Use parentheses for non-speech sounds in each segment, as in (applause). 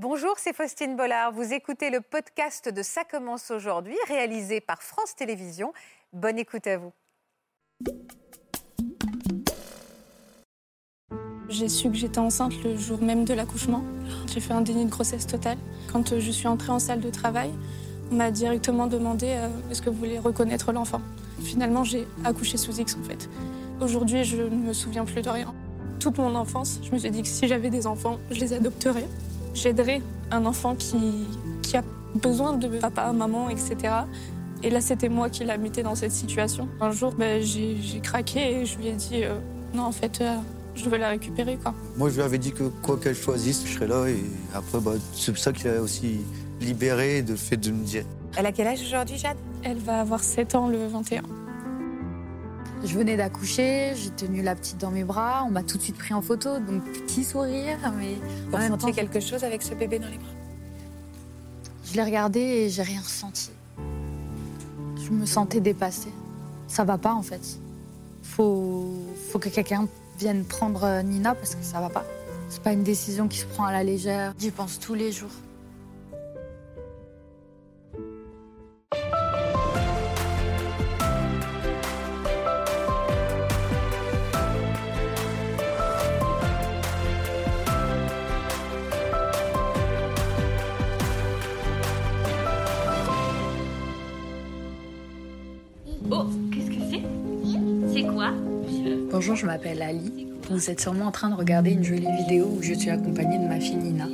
Bonjour, c'est Faustine Bollard. Vous écoutez le podcast de Ça commence aujourd'hui, réalisé par France Télévisions. Bonne écoute à vous. J'ai su que j'étais enceinte le jour même de l'accouchement. J'ai fait un déni de grossesse totale. Quand je suis entrée en salle de travail, on m'a directement demandé euh, est-ce que vous voulez reconnaître l'enfant. Finalement, j'ai accouché sous X en fait. Aujourd'hui, je ne me souviens plus de rien. Toute mon enfance, je me suis dit que si j'avais des enfants, je les adopterais. J'aiderais un enfant qui, qui a besoin de papa, maman, etc. Et là, c'était moi qui l'a muté dans cette situation. Un jour, ben, j'ai craqué et je lui ai dit euh, non, en fait, euh, je veux la récupérer. Quoi. Moi, je lui avais dit que quoi qu'elle choisisse, je serais là. Et après, bah, c'est ça qui a aussi libéré de fait de me dire. Elle a quel âge aujourd'hui, Jade? Elle va avoir 7 ans le 21. Je venais d'accoucher, j'ai tenu la petite dans mes bras, on m'a tout de suite pris en photo, donc petit sourire, mais Vous ressentiez quelque chose avec ce bébé dans les bras? Je l'ai regardé et j'ai rien ressenti. Je me sentais dépassée. Ça va pas en fait. Faut, faut que quelqu'un vienne prendre euh, Nina parce que ça va pas. C'est pas une décision qui se prend à la légère. J'y pense tous les jours. Bonjour, je m'appelle Ali. Vous êtes sûrement en train de regarder une jolie vidéo où je suis accompagnée de ma fille Nina.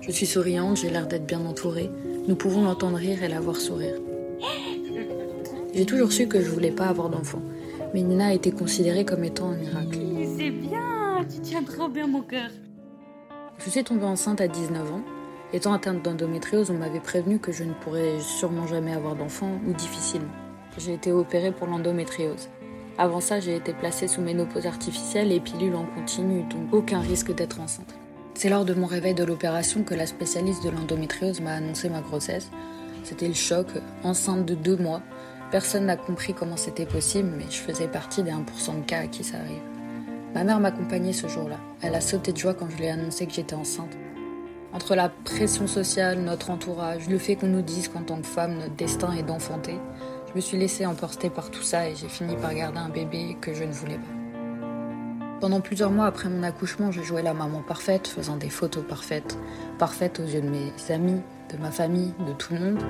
Je suis souriante, j'ai l'air d'être bien entourée. Nous pouvons l'entendre rire et la voir sourire. J'ai toujours su que je voulais pas avoir d'enfant, mais Nina a été considérée comme étant un miracle. C'est bien, tu tiens trop bien mon cœur. Je suis tombée enceinte à 19 ans. Étant atteinte d'endométriose, on m'avait prévenu que je ne pourrais sûrement jamais avoir d'enfant ou difficilement. J'ai été opérée pour l'endométriose. Avant ça, j'ai été placée sous ménopause artificielle et pilule en continu, donc aucun risque d'être enceinte. C'est lors de mon réveil de l'opération que la spécialiste de l'endométriose m'a annoncé ma grossesse. C'était le choc, enceinte de deux mois. Personne n'a compris comment c'était possible, mais je faisais partie des 1% de cas à qui ça arrive. Ma mère m'accompagnait ce jour-là. Elle a sauté de joie quand je lui ai annoncé que j'étais enceinte. Entre la pression sociale, notre entourage, le fait qu'on nous dise qu'en tant que femme, notre destin est d'enfanter, je me suis laissée emporter par tout ça et j'ai fini par garder un bébé que je ne voulais pas. Pendant plusieurs mois après mon accouchement, je jouais la maman parfaite, faisant des photos parfaites, parfaites aux yeux de mes amis, de ma famille, de tout le monde.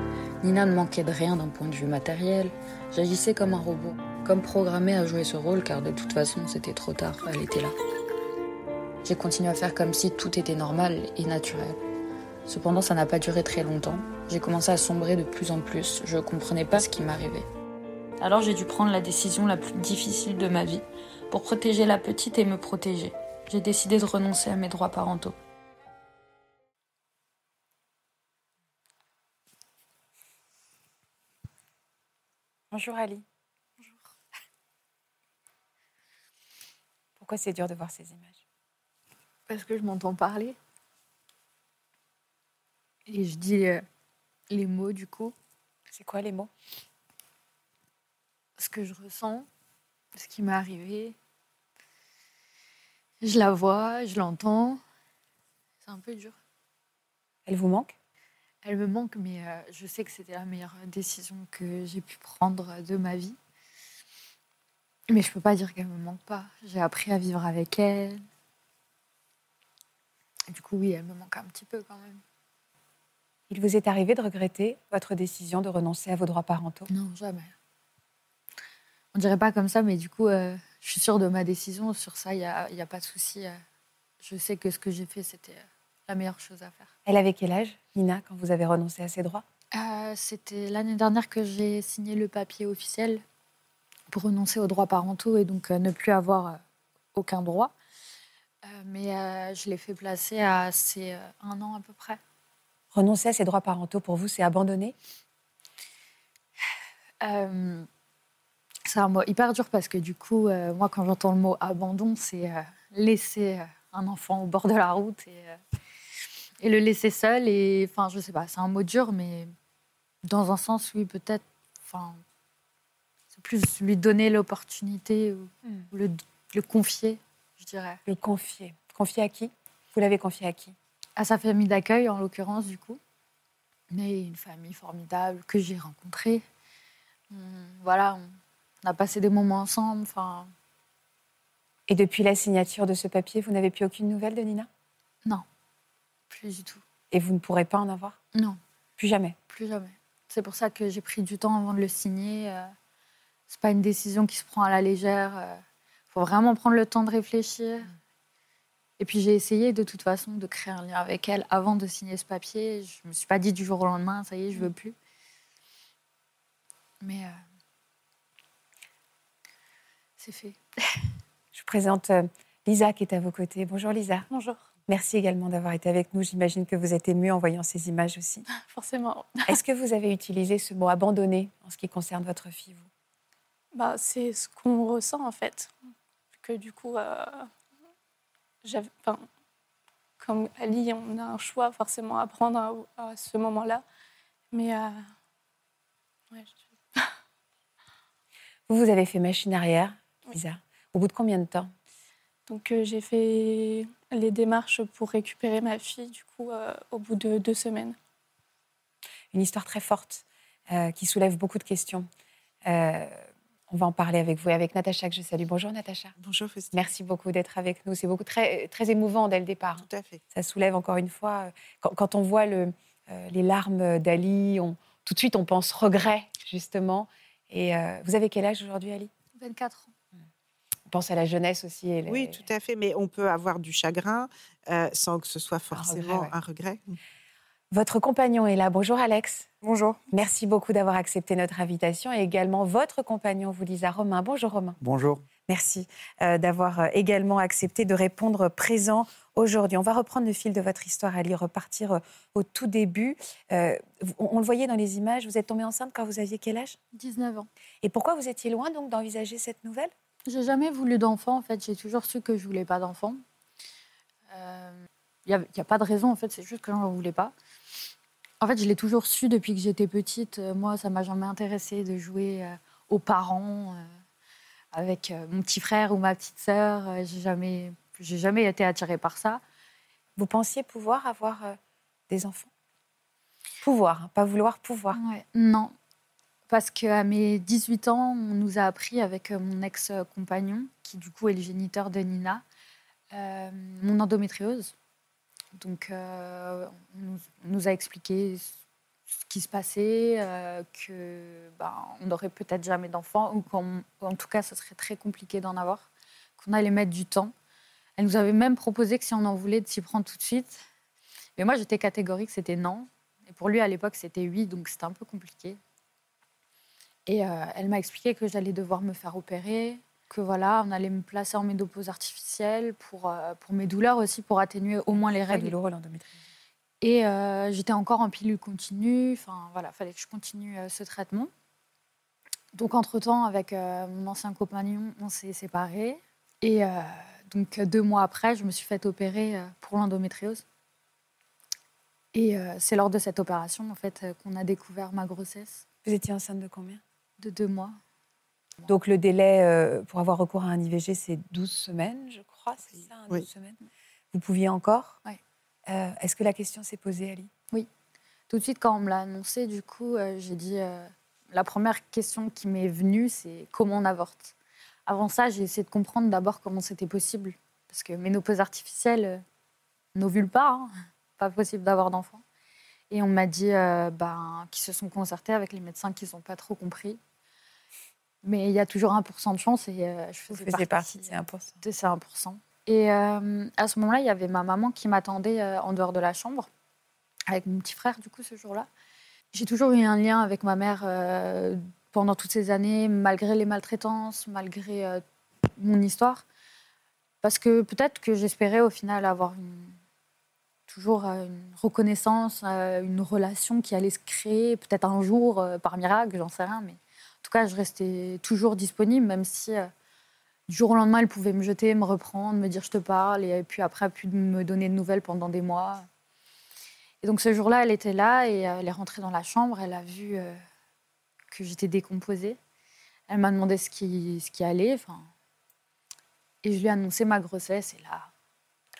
Nina ne manquait de rien d'un point de vue matériel. J'agissais comme un robot, comme programmée à jouer ce rôle car de toute façon c'était trop tard, elle était là. J'ai continué à faire comme si tout était normal et naturel. Cependant, ça n'a pas duré très longtemps. J'ai commencé à sombrer de plus en plus. Je comprenais pas ce qui m'arrivait. Alors j'ai dû prendre la décision la plus difficile de ma vie pour protéger la petite et me protéger. J'ai décidé de renoncer à mes droits parentaux. Bonjour Ali. Bonjour. Pourquoi c'est dur de voir ces images? Parce que je m'entends parler. Et je dis euh, les mots du coup, C'est quoi les mots? Ce que je ressens, ce qui m'est arrivé. Je la vois, je l'entends. C'est un peu dur. Elle vous manque? Elle me manque, mais euh, je sais que c'était la meilleure décision que j'ai pu prendre de ma vie. Mais je peux pas dire qu'elle me manque pas. J'ai appris à vivre avec elle. Et du coup, oui, elle me manque un petit peu quand même. Il vous est arrivé de regretter votre décision de renoncer à vos droits parentaux? Non, jamais. On dirait pas comme ça, mais du coup, euh, je suis sûre de ma décision. Sur ça, il n'y a, pas de souci. euh. Je sais que ce que j'ai fait, c'était euh, la meilleure chose à faire. Elle avait quel âge, Nina, quand vous avez renoncé à ses droits? Euh, c'était l'année dernière que j'ai signé le papier officiel pour renoncer aux droits parentaux et donc euh, ne plus avoir aucun droit. Mais je l'ai fait placer à c'est un an à peu près. Renoncer à ses droits parentaux, pour vous, c'est abandonner Euh, c'est un mot hyper dur parce que du coup, euh, moi, quand j'entends le mot abandon, c'est euh, laisser un enfant au bord de la route et, et le laisser seul. Et enfin, je sais pas, c'est un mot dur, mais dans un sens, oui, peut-être. Enfin, c'est plus lui donner l'opportunité ou, Mm. ou le, le confier, je dirais. Le confier. Confier à qui? Vous l'avez confié à qui? À sa famille d'accueil, en l'occurrence, du coup. Mais une famille formidable que j'ai rencontrée. voilà, on a passé des moments ensemble. Enfin. Et depuis la signature de ce papier, vous n'avez plus aucune nouvelle de Nina? Non, plus du tout. Et vous ne pourrez pas en avoir? Non. Plus jamais? Plus jamais. C'est pour ça que j'ai pris du temps avant de le signer. Euh, c'est pas une décision qui se prend à la légère. Il euh, faut vraiment prendre le temps de réfléchir. Et puis j'ai essayé de toute façon de créer un lien avec elle avant de signer ce papier. Je me suis pas dit du jour au lendemain, ça y est, je veux plus. Mais euh, c'est fait. (laughs) Je vous présente Lisa qui est à vos côtés. Bonjour Lisa. Bonjour. Merci également d'avoir été avec nous. J'imagine que vous êtes émue en voyant ces images aussi. (laughs) Forcément. (laughs) Est-ce que vous avez utilisé ce mot abandonné en ce qui concerne votre fille, vous? Bah, C'est ce qu'on ressent en fait. Que du coup, euh, enfin, comme Ali, on a un choix forcément à prendre à, ce moment-là. Mais euh, vous, vous avez fait machine arrière, Lisa. Au bout de combien de temps? Donc euh, j'ai fait les démarches pour récupérer ma fille, du coup, euh, au bout de deux semaines. Une histoire très forte qui soulève beaucoup de questions. Euh, on va en parler avec vous et avec Natacha que je salue. Bonjour Natacha. Bonjour Faustine. Merci beaucoup d'être avec nous. C'est beaucoup très, très émouvant dès le départ. Tout à fait. Ça soulève encore une fois. Quand, on voit le, les larmes d'Ali, tout de suite on pense regret justement. Et vous avez quel âge aujourd'hui Ali? 24 ans pense à la jeunesse aussi. Oui, tout à fait. Mais on peut avoir du chagrin euh, sans que ce soit forcément un regret. Votre compagnon est là. Bonjour Alex. Bonjour. Merci beaucoup d'avoir accepté notre invitation et également votre compagnon, vous Lisa Romain. Bonjour Romain. Bonjour. Merci euh, d'avoir euh, également accepté de répondre présent aujourd'hui. On va reprendre le fil de votre histoire, Ali, repartir au tout début. on, le voyait dans les images, vous êtes tombée enceinte quand vous aviez quel âge? 19 ans. Et pourquoi vous étiez loin donc d'envisager cette nouvelle? J'ai jamais voulu d'enfant, en fait. J'ai toujours su que je voulais pas d'enfant. Il euh, n'y a, a, pas de raison, en fait. C'est juste que je n'en voulais pas. En fait, je l'ai toujours su depuis que j'étais petite. Euh, moi, ça m'a jamais intéressé de jouer euh, aux parents avec mon petit frère ou ma petite sœur. J'ai jamais, j'ai jamais été attirée par ça. Vous pensiez pouvoir avoir des enfants? Pouvoir, hein, pas vouloir pouvoir. Non, parce qu'à mes 18 ans, on nous a appris avec euh, mon ex-compagnon, qui du coup est le géniteur de Nina, euh, mon endométriose. Donc, euh, on, nous, a expliqué ce qui se passait, euh, que ben, on n'aurait peut-être jamais d'enfants, ou qu'en tout cas, ce serait très compliqué d'en avoir, qu'on allait mettre du temps. Elle nous avait même proposé que si on en voulait, de s'y prendre tout de suite. Mais moi, j'étais catégorique, c'était non. Et pour lui, à l'époque, c'était oui, donc c'était un peu compliqué. Et euh, elle m'a expliqué que j'allais devoir me faire opérer, que voilà, on allait me placer en ménopause artificielle pour, euh, pour mes douleurs aussi, pour atténuer au moins les règles. Et euh, j'étais encore en pilule continue. Enfin voilà, fallait que je continue ce traitement. Donc entre-temps, avec mon ancien compagnon, on s'est séparés. Et donc deux mois après, je me suis fait opérer pour l'endométriose. Et c'est lors de cette opération, en fait, qu'on a découvert ma grossesse. Vous étiez enceinte de combien? De deux mois. Donc le délai euh, pour avoir recours à un IVG, c'est 12 semaines, je crois, c'est ça, 12 semaines. Vous pouviez encore Oui. Euh, est-ce que la question s'est posée, Ali? Oui. Tout de suite, quand on me l'a annoncé, du coup, euh, j'ai dit... la première question qui m'est venue, c'est comment on avorte? Avant ça, j'ai essayé de comprendre d'abord comment c'était possible. Parce que ménopause artificielle, n'ovule pas, hein. (laughs) pas possible d'avoir d'enfant. Et on m'a dit ben, qu'ils se sont concertés avec les médecins qui n'ont pas trop compris mais il y a toujours 1% de chance et euh, je faisais, partie, de ces 1%. Et euh, à ce moment-là, il y avait ma maman qui m'attendait euh, en dehors de la chambre, avec mon petit frère, du coup, ce jour-là. J'ai toujours eu un lien avec ma mère pendant toutes ces années, malgré les maltraitances, malgré mon histoire. Parce que peut-être que j'espérais au final avoir toujours une reconnaissance, une relation qui allait se créer, peut-être un jour, par miracle, j'en sais rien, mais tout cas, je restais toujours disponible, même si euh, du jour au lendemain, elle pouvait me jeter, me reprendre, me dire je te parle, et puis après, plus me donner de nouvelles pendant des mois. Et donc ce jour-là, elle était là et euh, elle est rentrée dans la chambre, elle a vu euh, que j'étais décomposée. Elle m'a demandé ce qui, ce qui allait, enfin, et je lui ai annoncé ma grossesse, et elle a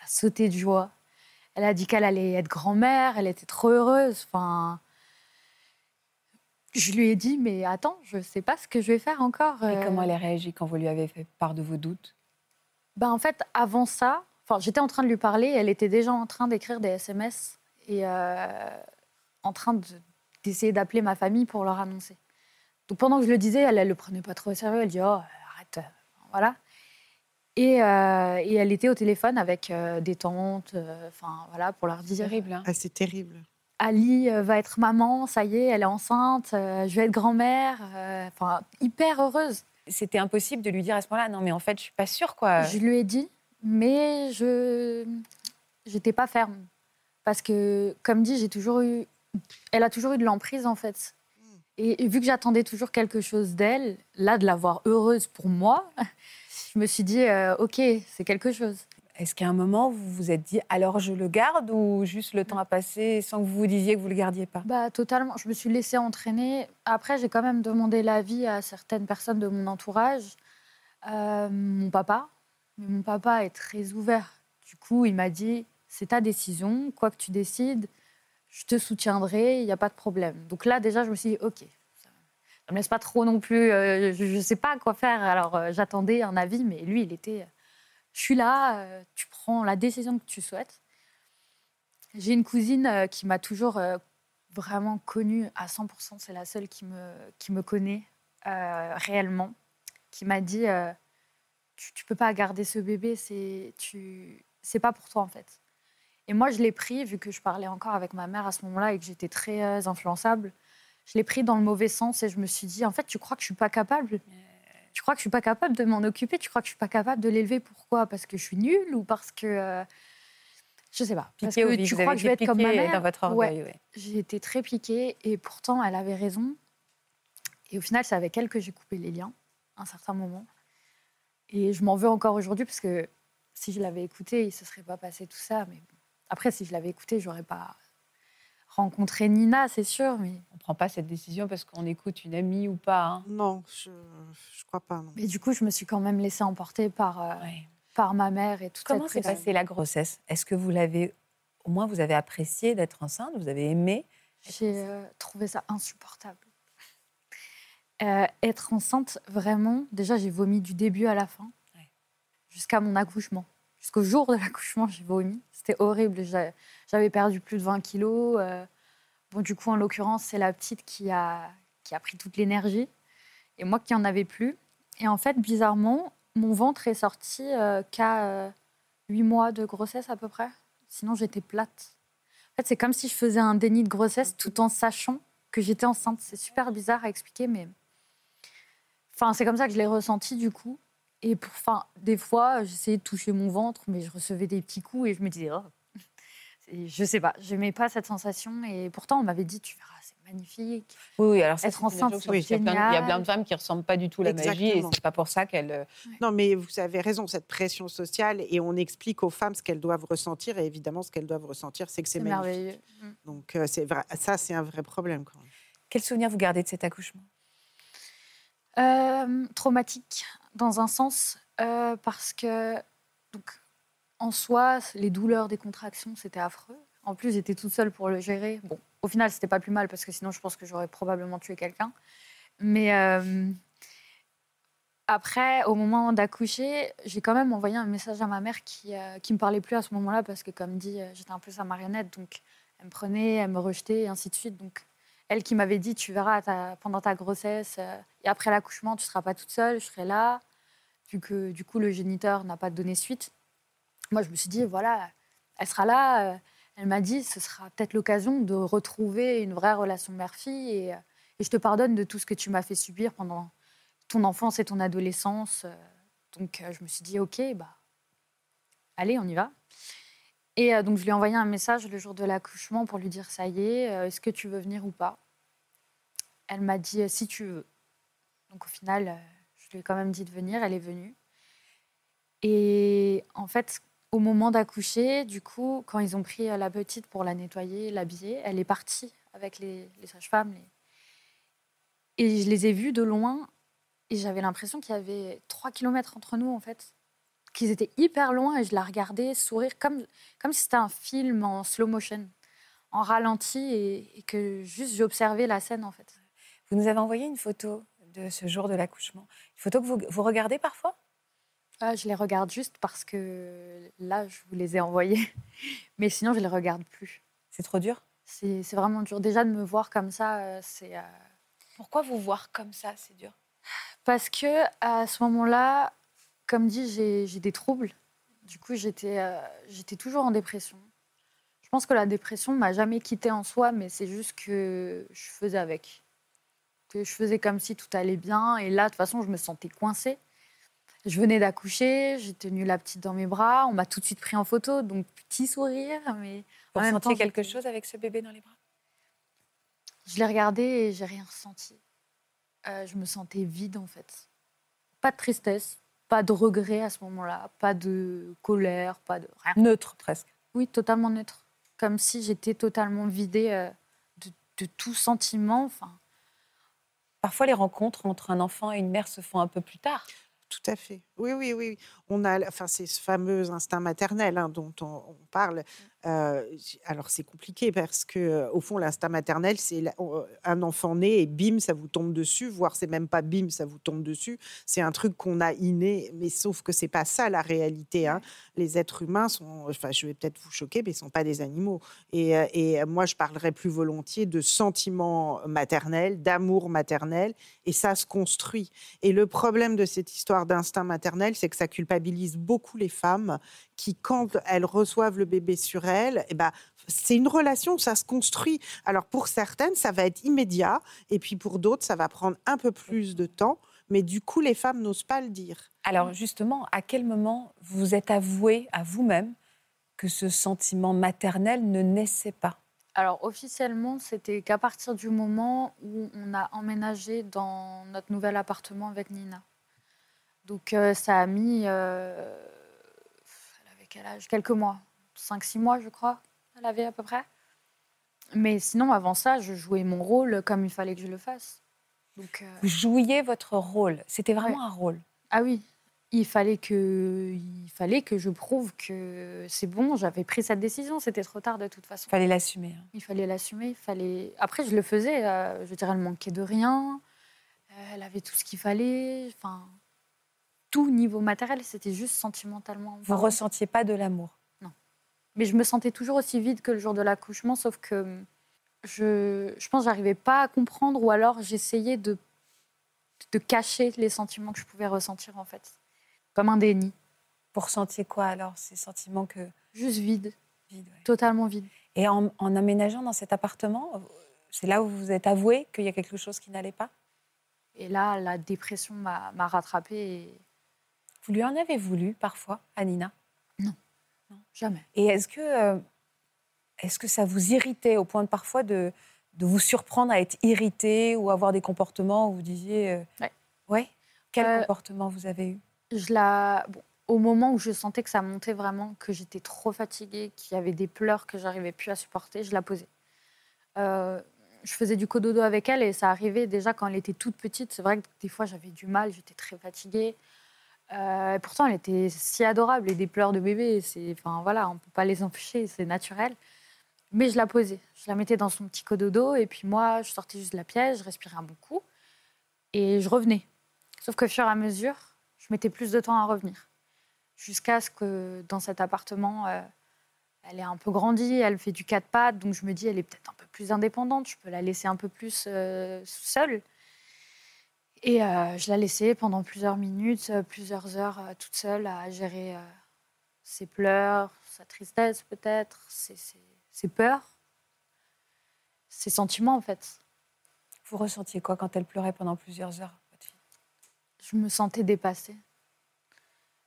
sauté de joie. Elle a dit qu'elle allait être grand-mère, elle était trop heureuse. Enfin, je lui ai dit, mais attends, je ne sais pas ce que je vais faire encore. Et comment elle a réagi quand vous lui avez fait part de vos doutes? Ben, En fait, avant ça, j'étais en train de lui parler, elle était déjà en train d'écrire des SMS et euh, en train d'essayer d'appeler ma famille pour leur annoncer. Donc pendant que je le disais, elle ne le prenait pas trop au sérieux. Elle dit Oh, arrête. Voilà. Et, euh, et, elle était au téléphone avec euh, des tantes, enfin voilà, pour leur dire. Terrible. Hein. Ah, c'est terrible. Ali va être maman, ça y est, elle est enceinte, je vais être grand-mère, enfin hyper heureuse. C'était impossible de lui dire à ce moment-là, non mais en fait je suis pas sûre quoi. Je lui ai dit, mais je n'étais pas ferme parce que comme dit, j'ai toujours eu, elle a toujours eu de l'emprise en fait. Et, vu que j'attendais toujours quelque chose d'elle, là, de la voir heureuse pour moi, (laughs) je me suis dit, euh, OK, c'est quelque chose. Est-ce qu'à un moment, vous vous êtes dit, alors je le garde ou juste le temps a passé sans que vous vous disiez que vous ne le gardiez pas? Bah, Totalement. Je me suis laissée entraîner. Après, j'ai quand même demandé l'avis à certaines personnes de mon entourage. Euh, mon papa. Mais mon papa est très ouvert. Du coup, il m'a dit, c'est ta décision, quoi que tu décides, je te soutiendrai, il n'y a pas de problème. Donc là, déjà, je me suis dit, OK, ça ne me laisse pas trop non plus, euh, je ne sais pas quoi faire. Alors euh, j'attendais un avis, mais lui, il était, je suis là, euh, tu prends la décision que tu souhaites. J'ai une cousine qui m'a toujours vraiment connue à 100%, c'est la seule qui me, qui me connaît réellement, qui m'a dit, tu ne peux pas garder ce bébé, c'est tu c'est pas pour toi en fait. Et moi, je l'ai pris, vu que je parlais encore avec ma mère à ce moment-là et que j'étais très euh, influençable, je l'ai pris dans le mauvais sens et je me suis dit, en fait, tu crois que je suis pas capable? Tu crois que je suis pas capable de m'en occuper? Tu crois que je suis pas capable de l'élever? Pourquoi? Parce que je suis nulle ou parce que... Euh, je sais pas. parce que tu crois que je vais être comme ma mère dans votre orgueil, ouais. J'ai été très piquée et pourtant, elle avait raison. Et au final, c'est avec elle que j'ai coupé les liens à un certain moment. Et je m'en veux encore aujourd'hui parce que si je l'avais écouté, il ne se serait pas passé tout ça. Mais après, si je l'avais écouté, j'aurais pas rencontré Nina, c'est sûr. Mais on prend pas cette décision parce qu'on écoute une amie ou pas. Hein. Non, je ne crois pas. Non. Mais du coup, je me suis quand même laissée emporter par euh, par ma mère et tout. Comment s'est passée la grossesse? Est-ce que vous l'avez, au moins, vous avez apprécié d'être enceinte? Vous avez aimé J'ai euh, trouvé ça insupportable. Euh, être enceinte, vraiment, déjà, j'ai vomi du début à la fin, jusqu'à mon accouchement. Jusqu'au jour de l'accouchement, j'ai vomi. C'était horrible. J'avais perdu plus de 20 kilos. Euh. Bon, du coup, en l'occurrence, c'est la petite qui a, qui a pris toute l'énergie et moi qui en avais plus. Et en fait, bizarrement, mon ventre est sorti euh, qu'à 8 mois de grossesse à peu près. Sinon, j'étais plate. En fait, c'est comme si je faisais un déni de grossesse tout en sachant que j'étais enceinte. C'est super bizarre à expliquer, mais enfin, c'est comme ça que je l'ai ressenti du coup. Et pour, enfin, des fois, j'essayais de toucher mon ventre, mais je recevais des petits coups et je me disais, oh. je sais pas, je n'aimais pas cette sensation. Et pourtant, on m'avait dit, tu verras, c'est magnifique. Oui, oui, alors être enceinte, c'est oui, il, y a plein de femmes qui ressemblent pas du tout à la magie et c'est pas pour ça qu'elles. Euh, non, mais vous avez raison, cette pression sociale et on explique aux femmes ce qu'elles doivent ressentir et évidemment, ce qu'elles doivent ressentir, c'est que c'est merveilleux. Mm. Donc, euh, c'est vrai, ça, c'est un vrai problème quand même. Quel souvenir vous gardez de cet accouchement? Euh, Traumatique dans un sens, euh, parce que, en soi, les douleurs des contractions, c'était affreux. En plus, j'étais toute seule pour le gérer. Bon, au final, c'était pas plus mal parce que sinon, je pense que j'aurais probablement tué quelqu'un. Mais euh, après, au moment d'accoucher, j'ai quand même envoyé un message à ma mère qui, euh, qui me parlait plus à ce moment-là parce que, comme dit, j'étais un peu sa marionnette. Donc, elle me prenait, elle me rejetait, et ainsi de suite. Elle qui m'avait dit, tu verras pendant ta grossesse et après l'accouchement, tu ne seras pas toute seule, je serai là. Que du coup, le géniteur n'a pas donné suite. Moi, je me suis dit, voilà, elle sera là. Euh, elle m'a dit, ce sera peut-être l'occasion de retrouver une vraie relation mère-fille. Et, euh, et, je te pardonne de tout ce que tu m'as fait subir pendant ton enfance et ton adolescence. Donc, je me suis dit, OK, bah, allez, on y va. Et donc, je lui ai envoyé un message le jour de l'accouchement pour lui dire, ça y est, est-ce que tu veux venir ou pas? Elle m'a dit, si tu veux. Donc au final, euh, je lui ai quand même dit de venir, elle est venue. Et en fait, au moment d'accoucher, du coup, quand ils ont pris euh, la petite pour la nettoyer, l'habiller, elle est partie avec les, sages-femmes. Et je les ai vues de loin et j'avais l'impression qu'il y avait trois kilomètres entre nous, en fait. Qu'ils étaient hyper loin et je la regardais sourire comme, comme si c'était un film en slow motion, en ralenti et, que juste j'observais la scène en fait. Vous nous avez envoyé une photo de ce jour de l'accouchement. Une photo que vous, vous regardez parfois? Ah, Je les regarde juste parce que là, je vous les ai envoyées. (laughs) Mais sinon, je les regarde plus. C'est trop dur? C'est vraiment dur. Déjà, de me voir comme ça, euh, c'est... Euh, Pourquoi vous voir comme ça, c'est dur Parce que à ce moment-là, comme dit, j'ai des troubles. Du coup, j'étais euh, j'étais toujours en dépression. Je pense que la dépression m'a jamais quittée en soi, mais c'est juste que je faisais avec. Que je faisais comme si tout allait bien. Et là, de toute façon, je me sentais coincée. Je venais d'accoucher, j'ai tenu la petite dans mes bras, on m'a tout de suite pris en photo, donc petit sourire. Mais Vous ressentiez quelque chose avec ce bébé dans les bras? Je l'ai regardé et j'ai rien ressenti. Euh, je me sentais vide en fait. Pas de tristesse, pas de regret à ce moment-là, pas de colère, pas de rien. Neutre presque. Oui, totalement neutre. Comme si j'étais totalement vidée euh, de, tout sentiment. Enfin. Parfois, les rencontres entre un enfant et une mère se font un peu plus tard. Tout à fait. Oui, oui, oui. On a, enfin, c'est ce fameux instinct maternel hein, dont on, parle. Euh, alors c'est compliqué parce que euh, au fond l'instinct maternel c'est euh, un enfant né et bim ça vous tombe dessus, voire c'est même pas bim ça vous tombe dessus. C'est un truc qu'on a inné, mais sauf que c'est pas ça la réalité. Hein. Les êtres humains sont, enfin je vais peut-être vous choquer, mais ils sont pas des animaux. Et, et moi je parlerais plus volontiers de sentiments maternels, d'amour maternel, et ça se construit. Et le problème de cette histoire d'instinct maternel, c'est que ça culpabilise beaucoup les femmes qui, quand elles reçoivent le bébé sur elles, eh ben, c'est une relation, ça se construit. Alors pour certaines, ça va être immédiat, et puis pour d'autres, ça va prendre un peu plus de temps. Mais du coup, les femmes n'osent pas le dire. Alors justement, à quel moment vous êtes avoué à vous-même que ce sentiment maternel ne naissait pas? Alors officiellement, c'était qu'à partir du moment où on a emménagé dans notre nouvel appartement avec Nina. Donc euh, ça a mis euh, quel âge? Quelques mois. 5-6 mois, je crois, elle avait à peu près. Mais sinon, avant ça, je jouais mon rôle comme il fallait que je le fasse. Donc, euh, Vous jouiez votre rôle. C'était vraiment un rôle. Ah oui. Il fallait que, il fallait que je prouve que c'est bon. J'avais pris cette décision. C'était trop tard de toute façon. Il fallait l'assumer. Hein. Il fallait l'assumer. Fallait. Après, je le faisais. Je dirais, elle manquait de rien. Elle avait tout ce qu'il fallait. Enfin, tout niveau matériel, c'était juste sentimentalement. Vous ressentiez pas de l'amour Non. Mais je me sentais toujours aussi vide que le jour de l'accouchement, sauf que je, je pense que j'arrivais pas à comprendre ou alors j'essayais de, de cacher les sentiments que je pouvais ressentir en fait. Comme un déni. Vous ressentiez quoi alors, ces sentiments que... Juste vide. vide Totalement vide. Et en, en aménageant dans cet appartement, c'est là où vous vous êtes avoué qu'il y a quelque chose qui n'allait pas? Et là, la dépression m'a rattrapée et vous lui en avez voulu parfois, Anina non. non, jamais. Et est-ce que, euh, est que ça vous irritait au point de parfois de, de vous surprendre à être irrité ou avoir des comportements où vous disiez. Euh, ouais. ouais. Quel euh, comportement vous avez eu? je la... Au moment où je sentais que ça montait vraiment, que j'étais trop fatiguée, qu'il y avait des pleurs que j'arrivais plus à supporter, je la posais. je faisais du cododo avec elle et ça arrivait déjà quand elle était toute petite. C'est vrai que des fois j'avais du mal, j'étais très fatiguée. Euh, pourtant, elle était si adorable et des pleurs de bébé, c'est, enfin voilà, on peut pas les empêcher, c'est naturel. Mais je la posais, je la mettais dans son petit cododo et puis moi, je sortais juste de la pièce, je respirais un bon coup et je revenais. Sauf que, fur et à mesure, je mettais plus de temps à revenir, jusqu'à ce que dans cet appartement, euh, elle est un peu grandie, elle fait du quatre pattes, donc je me dis, elle est peut-être un peu plus indépendante, je peux la laisser un peu plus euh, seule. Et euh, je la laissais pendant plusieurs minutes, euh, plusieurs heures euh, toute seule à gérer ses pleurs, sa tristesse peut-être, ses, peurs, ses sentiments en fait. Vous ressentiez quoi quand elle pleurait pendant plusieurs heures, votre fille? Je me sentais dépassée.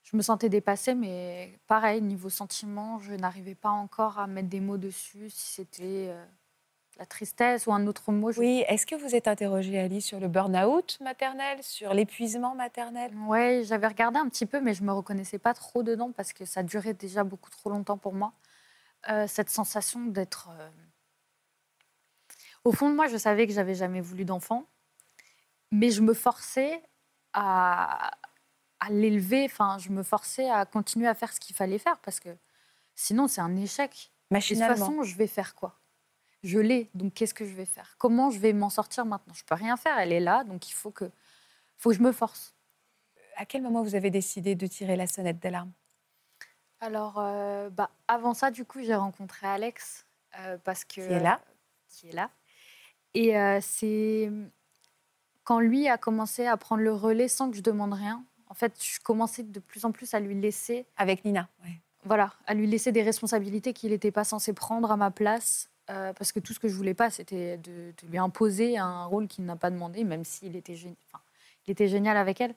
Je me sentais dépassée, mais pareil, niveau sentiment, je n'arrivais pas encore à mettre des mots dessus, si c'était la tristesse ou un autre mot. Oui, est-ce que vous êtes interrogée, Ali, sur le burn-out maternel, sur l'épuisement maternel? Oui, j'avais regardé un petit peu, mais je ne me reconnaissais pas trop dedans parce que ça durait déjà beaucoup trop longtemps pour moi. Euh, cette sensation d'être. Euh, au fond de moi, je savais que j'avais jamais voulu d'enfant, mais je me forçais à, à l'élever. Enfin, je me forçais à continuer à faire ce qu'il fallait faire parce que sinon, c'est un échec. De toute façon, je vais faire quoi? Je l'ai, donc qu'est-ce que je vais faire? Comment je vais m'en sortir maintenant? Je peux rien faire, elle est là, donc il faut que, faut que je me force. À quel moment vous avez décidé de tirer la sonnette d'alarme? Alors, euh, bah, avant ça, du coup, j'ai rencontré Alex euh, parce que qui est là, qui est là, et euh, c'est quand lui a commencé à prendre le relais sans que je demande rien. En fait, je commençais de plus en plus à lui laisser. Avec Nina. Voilà, à lui laisser des responsabilités qu'il n'était pas censé prendre à ma place. Euh, parce que tout ce que je voulais pas, c'était de, lui imposer un rôle qu'il n'a pas demandé, même s'il était, enfin, il était génial avec elle.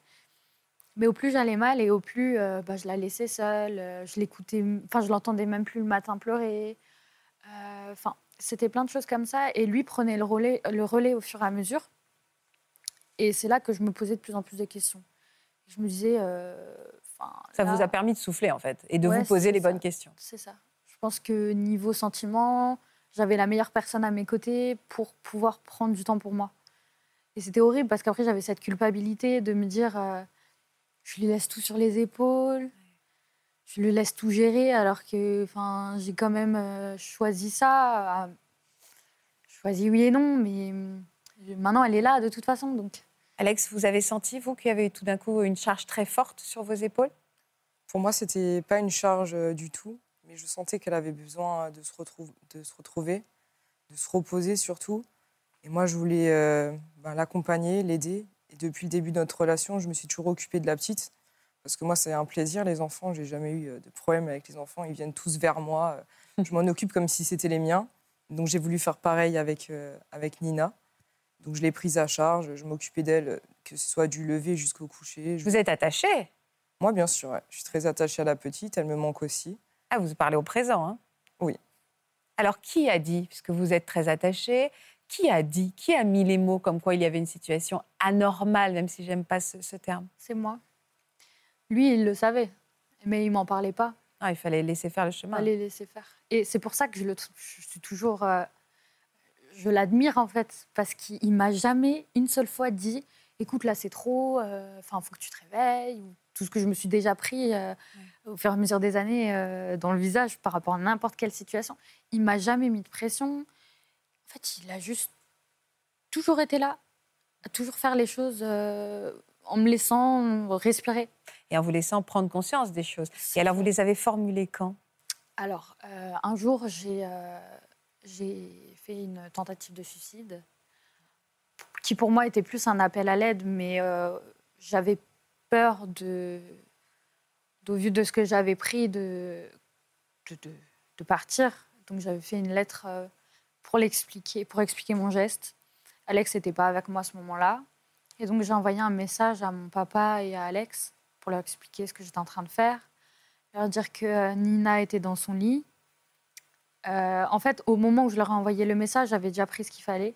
Mais au plus j'allais mal et au plus euh, bah, je la laissais seule, euh, je l'écoutais, enfin je l'entendais même plus le matin pleurer. Enfin, c'était plein de choses comme ça. Et lui prenait le relais, le relais au fur et à mesure. Et c'est là que je me posais de plus en plus de questions. Je me disais. Ça vous a permis de souffler, en fait, et de vous poser les bonnes questions. C'est ça. Je pense que niveau sentiment, j'avais la meilleure personne à mes côtés pour pouvoir prendre du temps pour moi. Et c'était horrible parce qu'après, j'avais cette culpabilité de me dire euh, je lui laisse tout sur les épaules, je lui laisse tout gérer alors que j'ai quand même euh, choisi ça. choisi oui et non, mais maintenant, elle est là de toute façon. Donc. Alex, vous avez senti, vous, qu'il y avait tout d'un coup une charge très forte sur vos épaules? Pour moi, c'était pas une charge euh, du tout, mais je sentais qu'elle avait besoin de se, de se retrouver, de se reposer surtout. Et moi, je voulais euh, ben, l'accompagner, l'aider. Et depuis le début de notre relation, je me suis toujours occupée de la petite. Parce que moi, c'est un plaisir, les enfants. J'ai jamais eu euh, de problème avec les enfants. Ils viennent tous vers moi. Je m'en occupe comme si c'était les miens. Donc, j'ai voulu faire pareil avec, avec Nina. Donc je l'ai prise à charge, je m'occupais d'elle, que ce soit du lever jusqu'au coucher. Vous êtes attachée? Moi, bien sûr, je suis très attachée à la petite, elle me manque aussi. Ah, vous parlez au présent, hein? Oui. Alors, qui a dit, puisque vous êtes très attachée, qui a dit, qui a mis les mots comme quoi il y avait une situation anormale, même si j'aime pas ce, terme? C'est moi. Lui, il le savait, mais il m'en parlait pas. Ah, il fallait laisser faire le chemin. Il fallait laisser faire. Et c'est pour ça que je, le, je suis toujours euh, je l'admire en fait, parce qu'il m'a jamais une seule fois dit écoute, là c'est trop, euh, enfin, il faut que tu te réveilles, ou tout ce que je me suis déjà pris euh, au fur et à mesure des années euh, dans le visage par rapport à n'importe quelle situation. Il m'a jamais mis de pression. En fait, il a juste toujours été là, à toujours faire les choses en me laissant respirer. Et en vous laissant prendre conscience des choses. Et alors, vous les avez formulées quand? Alors, un jour, j'ai fait une tentative de suicide qui pour moi était plus un appel à l'aide, mais euh, j'avais peur au vu de ce que j'avais pris, de, partir. Donc j'avais fait une lettre euh, pour l'expliquer, pour expliquer mon geste. Alex n'était pas avec moi à ce moment-là. Et donc j'ai envoyé un message à mon papa et à Alex pour leur expliquer ce que j'étais en train de faire. Leur dire que euh, Nina était dans son lit, en fait, au moment où je leur ai envoyé le message, j'avais déjà pris ce qu'il fallait.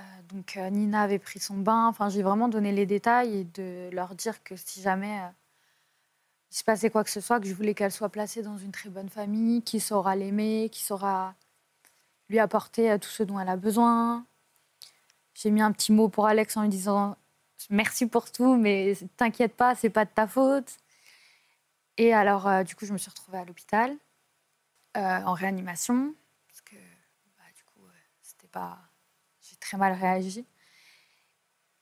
Euh, donc euh, Nina avait pris son bain. Enfin, j'ai vraiment donné les détails et de leur dire que si jamais il se passait quoi que ce soit, que je voulais qu'elle soit placée dans une très bonne famille, qui saura l'aimer, qui saura lui apporter tout ce dont elle a besoin. J'ai mis un petit mot pour Alex en lui disant merci pour tout, mais t'inquiète pas, c'est pas de ta faute. Et alors, du coup, je me suis retrouvée à l'hôpital. Euh, en réanimation, parce que bah, du coup, euh, c'était pas. Très mal réagi.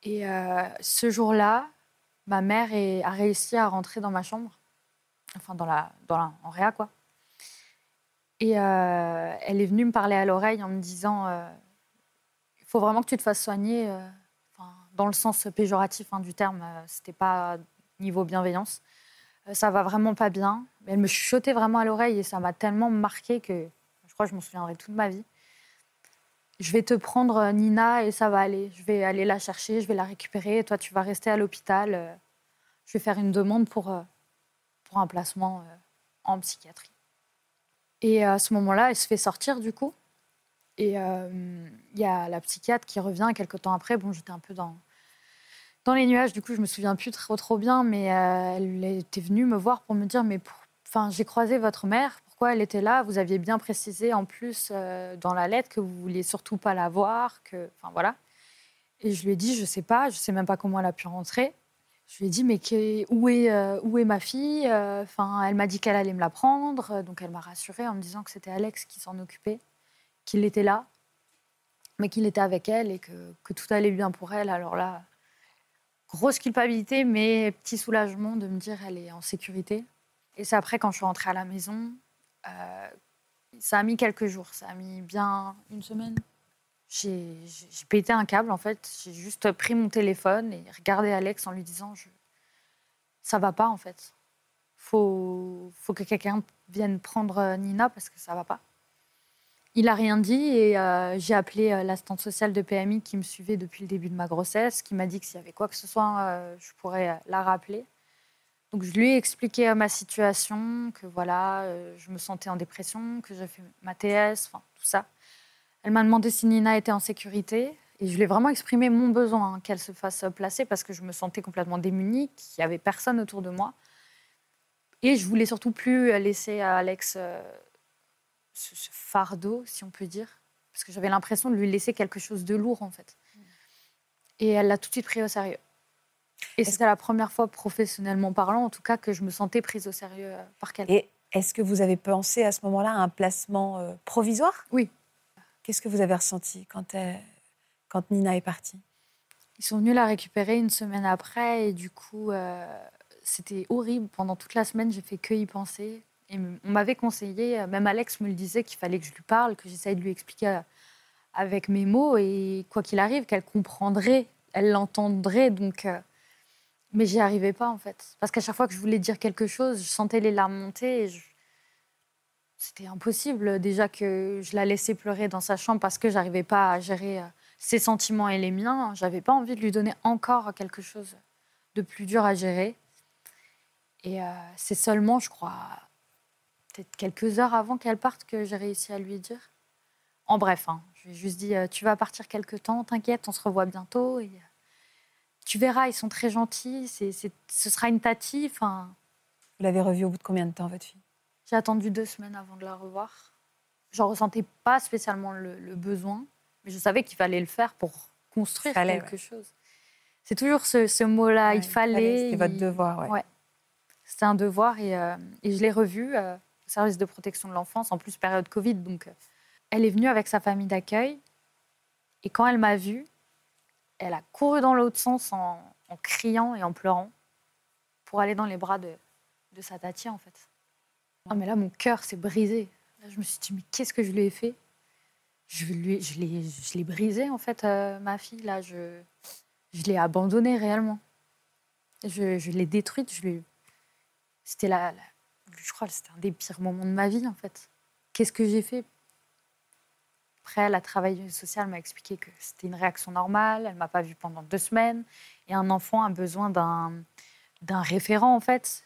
Et euh, ce jour-là, ma mère a réussi à rentrer dans ma chambre, enfin dans la, dans la, en réa quoi. Et elle est venue me parler à l'oreille en me disant il faut vraiment que tu te fasses soigner, dans le sens péjoratif hein, du terme, c'était pas niveau bienveillance. Euh, ça va vraiment pas bien. Elle me chuchotait vraiment à l'oreille et ça m'a tellement marqué que je crois que je m'en souviendrai toute ma vie. Je vais te prendre euh, Nina et ça va aller. Je vais aller la chercher, je vais la récupérer. Et toi, tu vas rester à l'hôpital. Euh, je vais faire une demande pour, pour un placement en psychiatrie. Et à ce moment-là, elle se fait sortir du coup. Et il y a la psychiatre qui revient quelques temps après. Bon, j'étais un peu dans, dans les nuages. Du coup, je me souviens plus trop trop bien, mais euh, elle était venue me voir pour me dire mais enfin j'ai croisé votre mère. Elle était là Vous aviez bien précisé en plus euh, dans la lettre que vous vouliez surtout pas la voir, que enfin voilà. Et je lui ai dit je sais pas, je sais même pas comment elle a pu rentrer. Je lui ai dit, mais que- où, est, euh, où est ma fille? Enfin, Elle m'a dit qu'elle allait me la prendre, donc elle m'a rassurée en me disant que c'était Alex qui s'en occupait, qu'il était là, mais qu'il était avec elle et que, tout allait bien pour elle. Alors là, grosse culpabilité, mais petit soulagement de me dire elle est en sécurité. Et c'est après, quand je suis rentrée à la maison, ça a mis quelques jours, ça a mis bien une semaine. J'ai pété un câble, en fait. J'ai juste pris mon téléphone et regardé Alex en lui disant je... Ça va pas, en fait. Faut, faut que quelqu'un vienne prendre euh, Nina parce que ça va pas. Il a rien dit et euh, j'ai appelé euh, l'assistante sociale de PMI qui me suivait depuis le début de ma grossesse, qui m'a dit que s'il y avait quoi que ce soit, euh, je pourrais euh, la rappeler. Donc je lui ai expliqué ma situation, que voilà, euh, je me sentais en dépression, que j'ai fait ma TS, enfin tout ça. Elle m'a demandé si Nina était en sécurité et je lui ai vraiment exprimé mon besoin hein, qu'elle se fasse placer parce que je me sentais complètement démunie, qu'il n'y avait personne autour de moi. Et je voulais surtout plus laisser à Alex euh, ce, ce fardeau, si on peut dire, parce que j'avais l'impression de lui laisser quelque chose de lourd en fait. Et elle l'a tout de suite pris au sérieux. Et c'était la première fois, professionnellement parlant, en tout cas, que je me sentais prise au sérieux euh, par quelqu'un. Et est-ce que vous avez pensé à ce moment-là à un placement euh, provisoire? Oui. Qu'est-ce que vous avez ressenti quand, elle- quand Nina est partie? Ils sont venus la récupérer une semaine après et du coup, euh, c'était horrible. Pendant toute la semaine, j'ai fait que y penser. Et on m'avait conseillé, euh, même Alex me le disait, qu'il fallait que je lui parle, que j'essaye de lui expliquer euh, avec mes mots et quoi qu'il arrive, qu'elle comprendrait, elle l'entendrait. Donc, euh, mais j'y arrivais pas en fait, parce qu'à chaque fois que je voulais dire quelque chose, je sentais les larmes monter c'était impossible. Déjà que je la laissais pleurer dans sa chambre parce que j'arrivais pas à gérer euh, ses sentiments et les miens. J'avais pas envie de lui donner encore quelque chose de plus dur à gérer. Et euh, c'est seulement, je crois, peut-être quelques heures avant qu'elle parte que j'ai réussi à lui dire. En bref, hein, je lui ai juste dit euh, Tu vas partir quelque temps, t'inquiète, on se revoit bientôt. Et, tu verras, ils sont très gentils, c'est, c'est- ce sera une tati. Enfin, Vous l'avez revue au bout de combien de temps, votre fille? J'ai attendu deux semaines avant de la revoir. J'en ressentais pas spécialement le, le besoin, mais je savais qu'il fallait le faire pour construire Fallait, quelque chose. C'est toujours ce, ce mot-là, Ouais, il fallait. C'était votre devoir, ouais. Ouais. C'était un devoir et, euh, et je l'ai revue euh, au service de protection de l'enfance, en plus période Covid. Donc, euh, elle est venue avec sa famille d'accueil et quand elle m'a vue, elle a couru dans l'autre sens en, criant et en pleurant pour aller dans les bras de, de sa tati, en fait. Ah, mais là, mon cœur s'est brisé. Là, je me suis dit, mais qu'est-ce que je lui ai fait? Je, lui, je l'ai je l'ai brisée, en fait, euh, ma fille. Là, je, je l'ai abandonnée réellement. Je, je l'ai détruite. Je l'ai- C'était la, la- je crois que c'était un des pires moments de ma vie, en fait. Qu'est-ce que j'ai fait? Après, la travailleuse sociale m'a expliqué que c'était une réaction normale. Elle m'a pas vue pendant deux semaines. Et un enfant a besoin d'un d'un référent, en fait.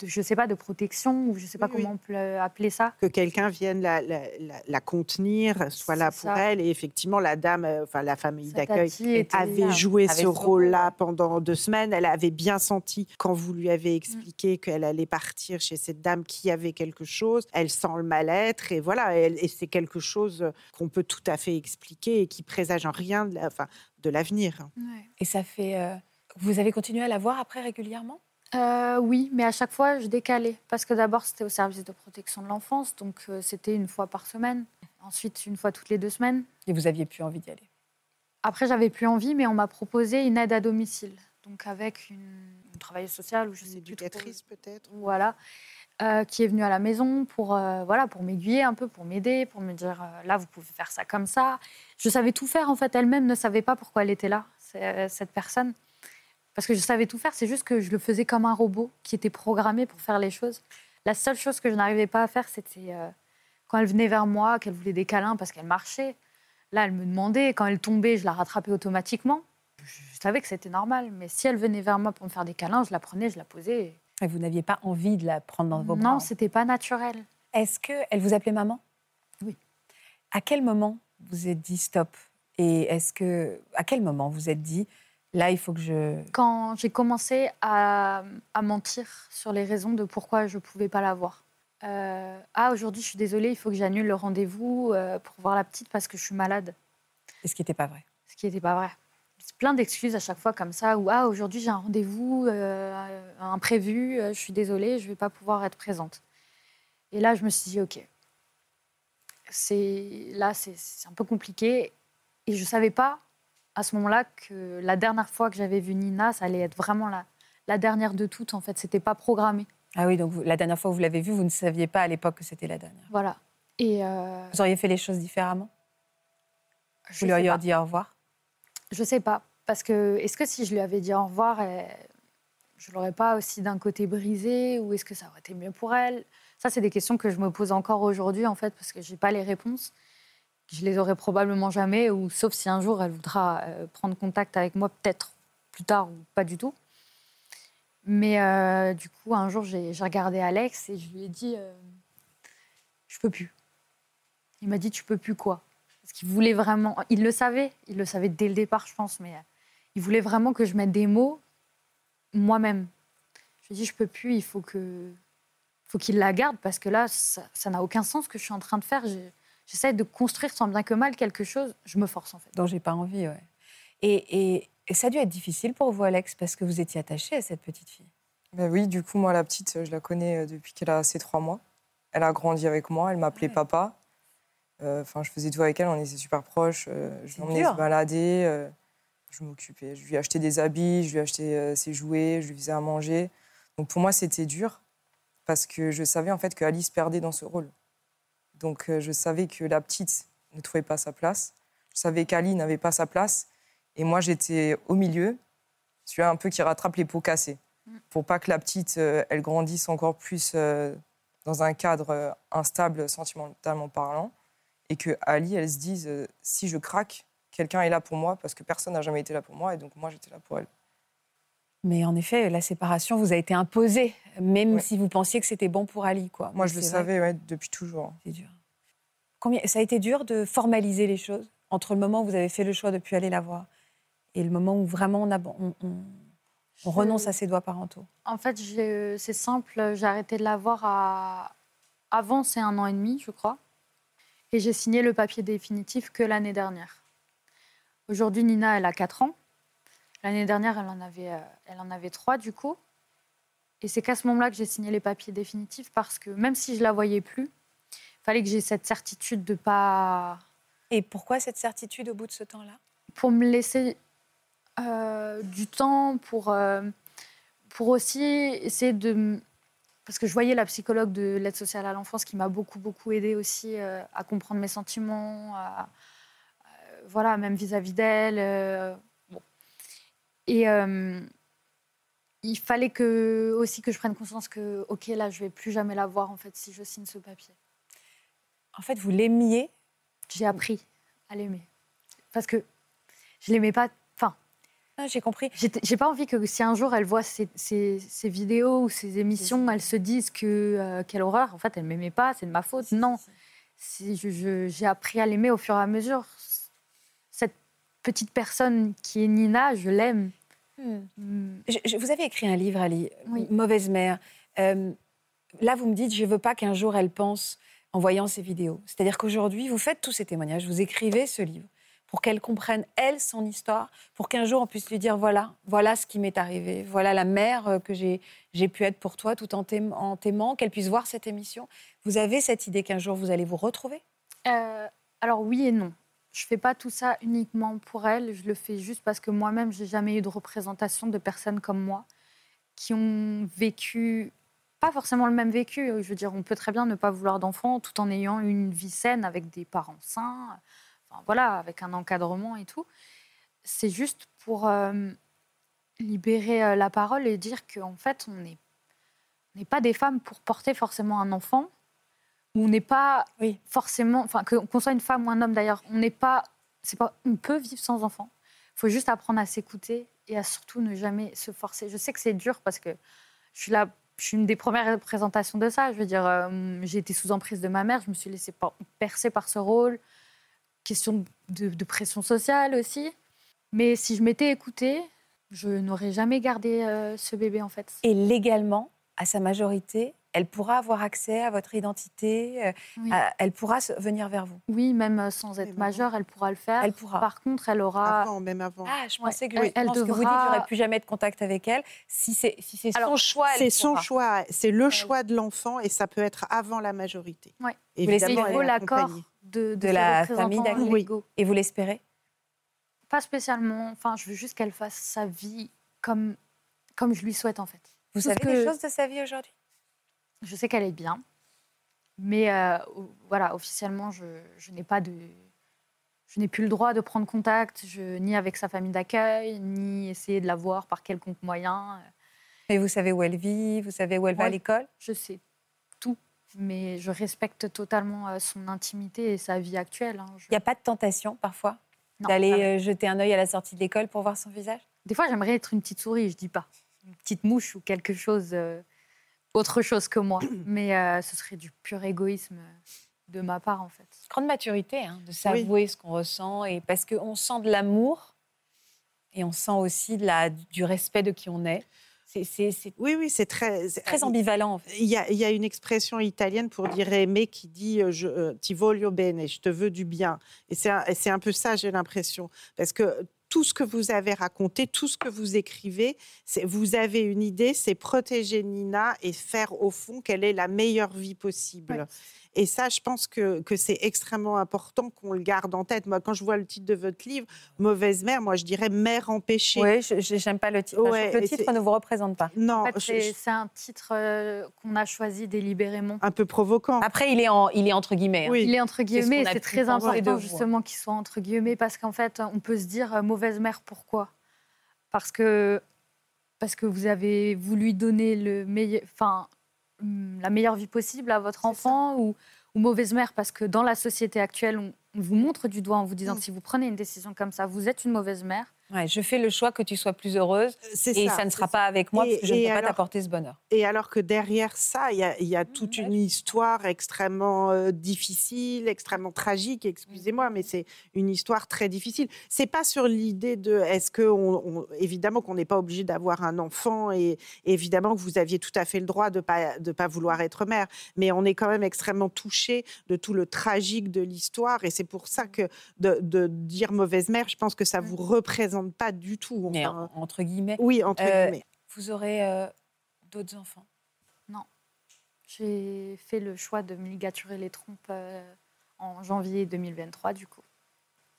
De, je sais pas, de protection, ou je sais pas Oui, oui. comment on peut appeler ça. que quelqu'un vienne la, la- la- la contenir, soit là pour ça. elle. Et effectivement, la dame, euh, enfin la famille d'accueil, avait là, joué avait ce ce rôle, rôle-là pendant deux semaines. Elle avait bien senti quand vous lui avez Mm. expliqué qu'elle allait partir chez cette dame qui avait quelque chose. Elle sent le mal-être et voilà. elle- et c'est quelque chose qu'on peut tout à fait expliquer et qui présage en rien de la- enfin, de l'avenir. Et ça fait. euh, Vous avez continué à la voir après régulièrement? Euh, oui, mais à chaque fois, je décalais. Parce que d'abord, c'était au service de protection de l'enfance, donc euh, c'était une fois par semaine. Ensuite, une fois toutes les deux semaines. Et vous aviez plus envie d'y aller? Après, j'avais plus envie, mais on m'a proposé une aide à domicile. Donc avec une, une travailleuse sociale, ou je Une sais plus peut-être? Voilà. euh, qui est venue à la maison pour, euh, voilà, pour m'aiguiller un peu, pour m'aider, pour me dire euh, là, vous pouvez faire ça comme ça. Je savais tout faire, en fait. Elle-même ne savait pas pourquoi elle était là, euh, cette personne. Parce que je savais tout faire, c'est juste que je le faisais comme un robot qui était programmé pour faire les choses. La seule chose que je n'arrivais pas à faire, c'était euh, quand elle venait vers moi, qu'elle voulait des câlins parce qu'elle marchait. Là, elle me demandait, quand elle tombait, je la rattrapais automatiquement. Je, je savais que c'était normal, mais si elle venait vers moi pour me faire des câlins, je la prenais, je la posais. Et vous n'aviez pas envie de la prendre dans vos bras? Non, c'était pas naturel. Est-ce qu'elle vous appelait maman? Oui. À quel moment vous êtes dit stop? Et est-ce que. À quel moment vous êtes dit là, il faut que je. Quand j'ai commencé à, à mentir sur les raisons de pourquoi je ne pouvais pas la voir. Euh, ah, aujourd'hui, je suis désolée, il faut que j'annule le rendez-vous euh, pour voir la petite parce que je suis malade. Et ce qui n'était pas vrai. Ce qui n'était pas vrai. plein d'excuses à chaque fois comme ça, ou ah, aujourd'hui j'ai un rendez-vous euh, imprévu, je suis désolée, je ne vais pas pouvoir être présente. Et là, je me suis dit, ok, c'est là, c'est un peu compliqué. Et je ne savais pas à ce moment-là que la dernière fois que j'avais vu Nina, ça allait être vraiment la, la dernière de toutes. En fait, c'était pas programmé. Ah oui, donc vous- la dernière fois où vous l'avez vue, vous ne saviez pas à l'époque que c'était la dernière. Voilà. Et euh, Vous auriez fait les choses différemment? Je Vous lui auriez pas. dit au revoir? Je sais pas. Parce que, est-ce que si je lui avais dit au revoir, je l'aurais pas aussi d'un côté brisé Ou est-ce que ça aurait été mieux pour elle? Ça, c'est des questions que je me pose encore aujourd'hui, en fait, parce que j'ai pas les réponses. Je les aurai probablement jamais, ou sauf si un jour elle voudra euh, prendre contact avec moi, peut-être plus tard ou pas du tout. Mais euh, du coup, un jour, j'ai regardé Alex et je lui ai dit euh, Je peux plus. Il m'a dit Tu peux plus quoi? Parce qu'il voulait vraiment. Il le savait, il le savait dès le départ, je pense, mais euh, il voulait vraiment que je mette des mots moi-même. Je lui ai dit Je peux plus, il faut que. faut qu'il la garde parce que là, ça n'a aucun sens ce que je suis en train de faire. J'essaie de construire tant bien que mal quelque chose. Je me force en fait. dont j'ai pas envie, ouais. Et, et- et ça a dû être difficile pour vous, Alex, parce que vous étiez attaché à cette petite fille. Ben oui, du coup, moi, la petite, je la connais euh, depuis qu'elle a ses trois mois. Elle a grandi avec moi, elle m'appelait Ouais. papa. Euh, Enfin, je faisais tout avec elle, on était super proches. euh, je l'emmenais se balader, euh, je m'occupais. Je lui achetais des habits, je lui achetais euh, ses jouets, je lui faisais à manger. Donc pour moi, c'était dur parce que je savais en fait que Alice perdait dans ce rôle. Donc euh, je savais que la petite ne trouvait pas sa place. Je savais qu'Ali n'avait pas sa place. Et moi, j'étais au milieu, celui un peu qui rattrape les pots cassés pour pas que la petite, euh, elle grandisse encore plus euh, dans un cadre instable sentimentalement parlant, et que Ali, elle se dise, si je craque, quelqu'un est là pour moi, parce que personne n'a jamais été là pour moi, et donc moi, j'étais là pour elle. Mais en effet, la séparation vous a été imposée, même Ouais. si vous pensiez que c'était bon pour Ali. Quoi. Moi, Mais je le savais ouais, depuis toujours. C'est dur. Combien... Ça a été dur de formaliser les choses entre le moment où vous avez fait le choix de ne plus aller la voir et le moment où vraiment on, ab- on- on- on renonce à ses doigts parentaux? En fait, c'est simple. J'ai arrêté de la voir à... avant, c'est un an et demi, je crois. Et j'ai signé le papier définitif que l'année dernière. Aujourd'hui, Nina, elle a 4 ans. L'année dernière, elle en avait, euh, elle en avait 3, du coup. Et c'est qu'à ce moment-là que j'ai signé les papiers définitifs parce que même si je la voyais plus, il fallait que j'ai cette certitude de pas. Et pourquoi cette certitude au bout de ce temps-là? pour me laisser euh, du temps, pour, euh, pour aussi essayer de... Parce que je voyais la psychologue de l'aide sociale à l'enfance qui m'a beaucoup, beaucoup aidée aussi euh, à comprendre mes sentiments, à- voilà, même vis-à-vis d'elle. Et euh, il fallait que, aussi que je prenne conscience que, OK, là, je vais plus jamais la voir, en fait, si je signe ce papier. En fait, vous l'aimiez? J'ai appris à l'aimer. Parce que je l'aimais pas... Enfin, Ah, J'ai compris. J'ai pas envie que si un jour elle voit ces, ces- ces vidéos ou ces émissions, elle se dise que euh, quelle horreur. En fait, elle m'aimait pas, c'est de ma faute. Non, j'ai appris à l'aimer au fur et à mesure. Cette petite personne qui est Nina, je l'aime. Hmm. Mm. Je- je- vous avez écrit un livre, Ali, Oui. Mauvaise mère. Euh, là, vous me dites, je ne veux pas qu'un jour elle pense en voyant ces vidéos. C'est-à-dire qu'aujourd'hui, vous faites tous ces témoignages, vous écrivez ce livre pour qu'elle comprenne, elle, son histoire, pour qu'un jour on puisse lui dire, voilà, voilà ce qui m'est arrivé, voilà la mère euh, que j'ai pu être pour toi, tout en t'aimant, qu'elle puisse voir cette émission. Vous avez cette idée qu'un jour vous allez vous retrouver? Euh, alors oui et non. Je fais pas tout ça uniquement pour elle. Je le fais juste parce que moi-même, j'ai jamais eu de représentation de personnes comme moi qui ont vécu pas forcément le même vécu. Je veux dire, on peut très bien ne pas vouloir d'enfants tout en ayant une vie saine avec des parents sains, voilà, avec un encadrement et tout. C'est juste pour euh, libérer euh, la parole et dire qu'en fait, on n'est pas des femmes pour porter forcément un enfant. On n'est pas Oui. forcément, enfin qu'on soit une femme ou un homme d'ailleurs, on n'est pas, c'est pas, on peut vivre sans enfant. Il faut juste apprendre à s'écouter et à surtout ne jamais se forcer. Je sais que c'est dur parce que je suis là, je suis une des premières représentations de ça. Je veux dire, euh, j'ai été sous emprise de ma mère, je me suis laissée percer par ce rôle. Question de, de pression sociale aussi. Mais si je m'étais écoutée, je n'aurais jamais gardé euh, ce bébé en fait. Et légalement, à sa majorité, elle pourra avoir accès à votre identité, euh, Oui. à- elle pourra se- venir vers vous. Oui, même euh, sans être majeure, elle pourra le faire. Elle pourra. Par contre, elle aura. Avant, même avant. Ah, je Ouais, pensais que, elle- je elle pense que vous dites qu'il n'y aurait plus jamais de contact avec elle. Si c'est si son Alors, choix, C'est son pourra. choix, c'est le choix de l'enfant et ça peut être avant la majorité. Il Évidemment, elle faut l'accord de, la famille. Oui. légaux. Et vous l'espérez? Pas spécialement. Enfin, je veux juste qu'elle fasse sa vie comme, comme je lui souhaite, en fait. Vous Tout savez ce des que- choses de sa vie aujourd'hui? Je sais qu'elle est bien. Mais euh, voilà, officiellement, je, je n'ai pas de. Je n'ai plus le droit de prendre contact, je, ni avec sa famille d'accueil, ni essayer de la voir par quelconque moyen. Et vous savez où elle vit, vous savez où elle va à l'école? Je sais tout, mais je respecte totalement euh, son intimité et sa vie actuelle. hein. Je- Il n'y a pas de tentation parfois d'aller euh, jeter un œil à la sortie de l'école pour voir son visage? Des fois, j'aimerais être une petite souris, je dis pas. Une petite mouche ou quelque chose, euh, autre chose que moi. (clears throat) Mais euh, ce serait du pur égoïsme de ma part, en fait. Grande maturité hein, de s'avouer ce qu'on ressent et parce qu'on sent de l'amour et on sent aussi de la, du respect de qui on est. C'est- C'est c'est Oui, oui, c'est très, très ambivalent en fait. Il y, a, il y a une expression italienne pour dire aimer qui dit euh, je, euh, ti voglio bene, je te veux du bien. Et c'est un, et c'est un peu ça, j'ai l'impression. Parce que tout ce que vous avez raconté, tout ce que vous écrivez, vous avez une idée, c'est protéger Nina et faire au fond qu'elle ait la meilleure vie possible. Et ça, je pense que, que c'est extrêmement important qu'on le garde en tête. Moi, quand je vois le titre de votre livre, Mauvaise mère, moi, je dirais mère empêchée. Oui, je n'aime pas le titre. Ouais, le titre ne vous représente pas. Non, En fait, je- c'est je- un titre euh, qu'on a choisi délibérément. un peu provoquant. Après, il est, en, il est entre guillemets. hein. Oui. Il est entre guillemets, c'est très important justement qu'il soit entre guillemets parce qu'en fait, on peut se dire euh, mauvaise mère, pourquoi? Parce que parce que vous avez voulu donner le meilleur, enfin la meilleure vie possible à votre enfant ou, ou mauvaise mère parce que dans la société actuelle, on, on vous montre du doigt en vous disant Mm. si vous prenez une décision comme ça, vous êtes une mauvaise mère. Ouais, je fais le choix que tu sois plus heureuse C'est et ça, ça, ne sera ça. pas avec moi Et- parce que je ne peux pas t'apporter ce bonheur. Et alors que derrière ça, il y a, y a toute ouais, une histoire extrêmement euh, difficile, extrêmement tragique, excusez-moi, mais c'est une histoire très difficile. C'est pas sur l'idée de est-ce que, on, on- évidemment, qu'on n'est pas obligé d'avoir un enfant et évidemment que vous aviez tout à fait le droit de pas de pas vouloir être mère, mais on est quand même extrêmement touché de tout le tragique de l'histoire et c'est pour ça que de, de dire mauvaise mère, je pense que ça vous représente pas du tout. Mais enfin. en- entre guillemets, oui, entre Euh, guillemets. vous aurez euh, d'autres enfants? J'ai fait le choix de me ligaturer les trompes euh, en janvier 2023, du coup.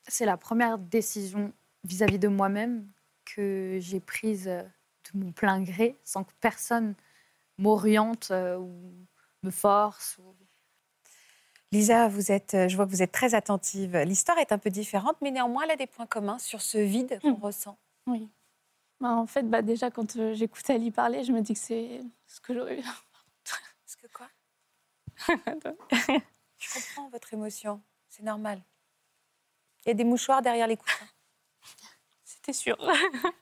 C'est la première décision vis-à-vis de moi-même que j'ai prise de mon plein gré, sans que personne m'oriente euh, ou me force. ou- Lisa, vous êtes, euh, je vois que vous êtes très attentive. L'histoire est un peu différente, mais néanmoins, elle a des points communs sur ce vide qu'on Mm. ressent. Oui. Bah, en fait, bah, déjà, quand euh, j'écoute Ali parler, je me dis que c'est ce que j'aurais eu. Est-ce (laughs) que quoi? Je comprends votre émotion. C'est normal. Il y a des mouchoirs derrière les coussins. (laughs) C'était sûr. (laughs)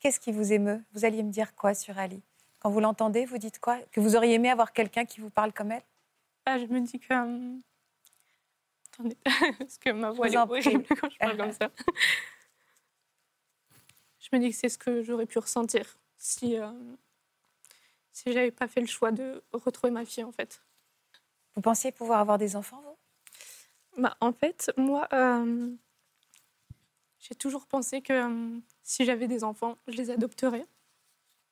Qu'est-ce qui vous émeut? Vous alliez me dire quoi sur Ali? Quand vous l'entendez, vous dites quoi? Que vous auriez aimé avoir quelqu'un qui vous parle comme elle? Ah, je me dis que. euh, Attendez, (laughs) parce que ma voix est horrible quand je parle comme ça. (laughs) Je me dis que c'est ce que j'aurais pu ressentir si, euh, si j'avais pas fait le choix de retrouver ma fille, en fait. Vous pensiez pouvoir avoir des enfants, vous? Bah, en fait, moi, euh, j'ai toujours pensé que euh, si j'avais des enfants, je les adopterais.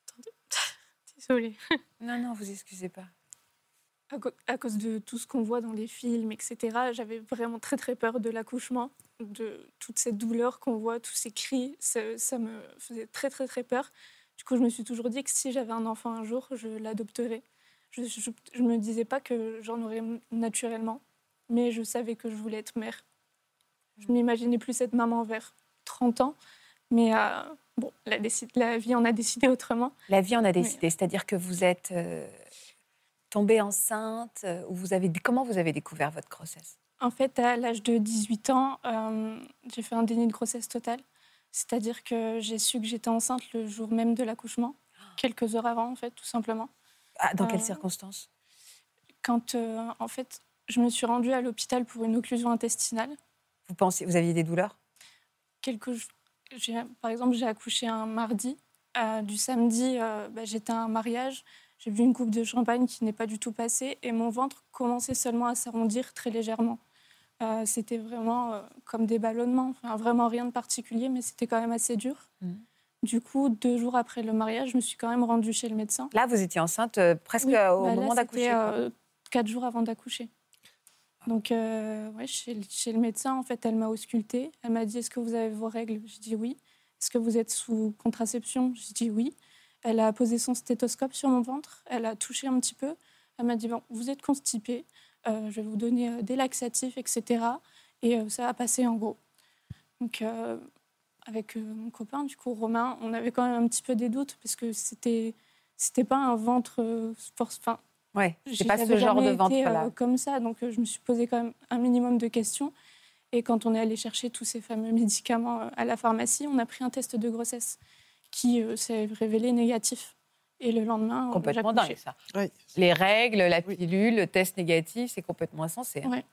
Attendez, (laughs) désolée. Non, non, vous excusez pas. À, cause de tout ce qu'on voit dans les films, etc., j'avais vraiment très très peur de l'accouchement, de toute cette douleur qu'on voit, tous ces cris, ça, ça me faisait très très très peur. Du coup, je me suis toujours dit que si j'avais un enfant un jour, je l'adopterais. Je ne me disais pas que j'en aurais naturellement, mais je savais que je voulais être mère. Je m'imaginais plus être maman vers 30 ans, mais euh, bon, la vie en a décidé autrement. La vie en a décidé, c'est-à-dire que vous êtes euh, tombée enceinte euh, ou vous avez comment vous avez découvert votre grossesse? En fait, à l'âge de 18 ans, euh, j'ai fait un déni de grossesse totale. C'est-à-dire que j'ai su que j'étais enceinte le jour même de l'accouchement, quelques heures avant, en fait, tout simplement. Ah, Dans quelles Euh, circonstances? Quand, euh, en fait, je me suis rendue à l'hôpital pour une occlusion intestinale. Vous pensez, vous aviez des douleurs? Quelques, par exemple, j'ai accouché un mardi. Euh, du samedi, bah, j'étais à un mariage. J'ai bu une coupe de champagne qui n'est pas du tout passée et mon ventre commençait seulement à s'arrondir très légèrement. Euh, c'était vraiment euh, comme des ballonnements, enfin, vraiment rien de particulier, mais c'était quand même assez dur. Mhm. Du coup, deux jours après le mariage, je me suis quand même rendue chez le médecin. Là, vous étiez enceinte euh, presque Oui, au bah moment d'accoucher. quatre jours avant d'accoucher. Donc, ouais, chez, le- chez le médecin, en fait, elle m'a auscultée. Elle m'a dit Est-ce que vous avez vos règles? J'ai dit oui. Est-ce que vous êtes sous contraception? J'ai dit oui. Elle a posé son stéthoscope sur mon ventre. Elle a touché un petit peu. Elle m'a dit Bon, vous êtes constipée. Euh, je vais vous donner euh, des laxatifs, etc. Et euh, ça va passer en gros. Donc, avec mon copain, du coup, Romain, on avait quand même un petit peu des doutes parce que c'était. C'était pas un ventre force. Enfin, Ouais, c'est pas ce genre de ventre été, là. comme ça, donc je me suis posé quand même un minimum de questions. Et quand on est allé chercher tous ces fameux (laughs) médicaments à la pharmacie, on a pris un test de grossesse qui euh, s'est révélé négatif. Et le lendemain, euh, Complètement dingue, ça. Les règles, la Oui. pilule, le test négatif, c'est complètement insensé. hein. Ouais.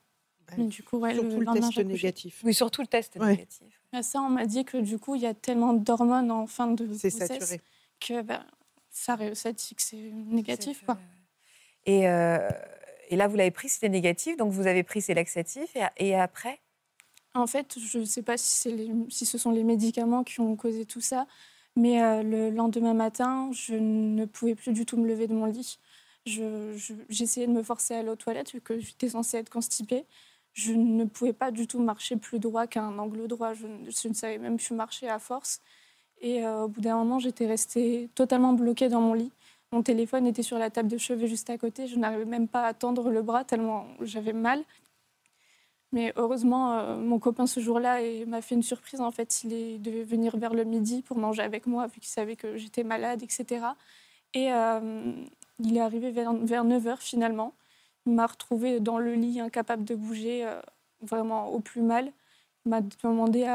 Bah, Mais du coup, ouais, Surtout le, lendemain, test négatif. Oui, surtout le test Ouais. négatif. Mais ça, on m'a dit que du coup, il y a tellement d'hormones en fin de C'est grossesse saturé. que bah, ça, ça dit que c'est négatif. Quoi. euh, Et, euh, et là, vous l'avez pris, c'était négatif, donc vous avez pris ces laxatifs. Et, et après? En fait, je ne sais pas si, c'est les- si ce sont les médicaments qui ont causé tout ça, mais euh, le lendemain matin, je ne pouvais plus du tout me lever de mon lit. Je- je- J'essayais de me forcer à aller aux toilettes vu que j'étais censée être constipée. Je ne pouvais pas du tout marcher plus droit qu'un angle droit. Je, ne- je ne savais même plus marcher à force. Et euh, au bout d'un moment, j'étais restée totalement bloquée dans mon lit. Mon téléphone était sur la table de chevet juste à côté. Je n'arrivais même pas à tendre le bras tellement j'avais mal. Mais heureusement, euh, mon copain ce jour-là m'a fait une surprise. En fait, il devait venir vers le midi pour manger avec moi, vu qu'il savait que j'étais malade, etc. Et euh, il est arrivé vers, vers 9h finalement. Il m'a retrouvée dans le lit, incapable de bouger, euh, vraiment au plus mal. Il m'a demandé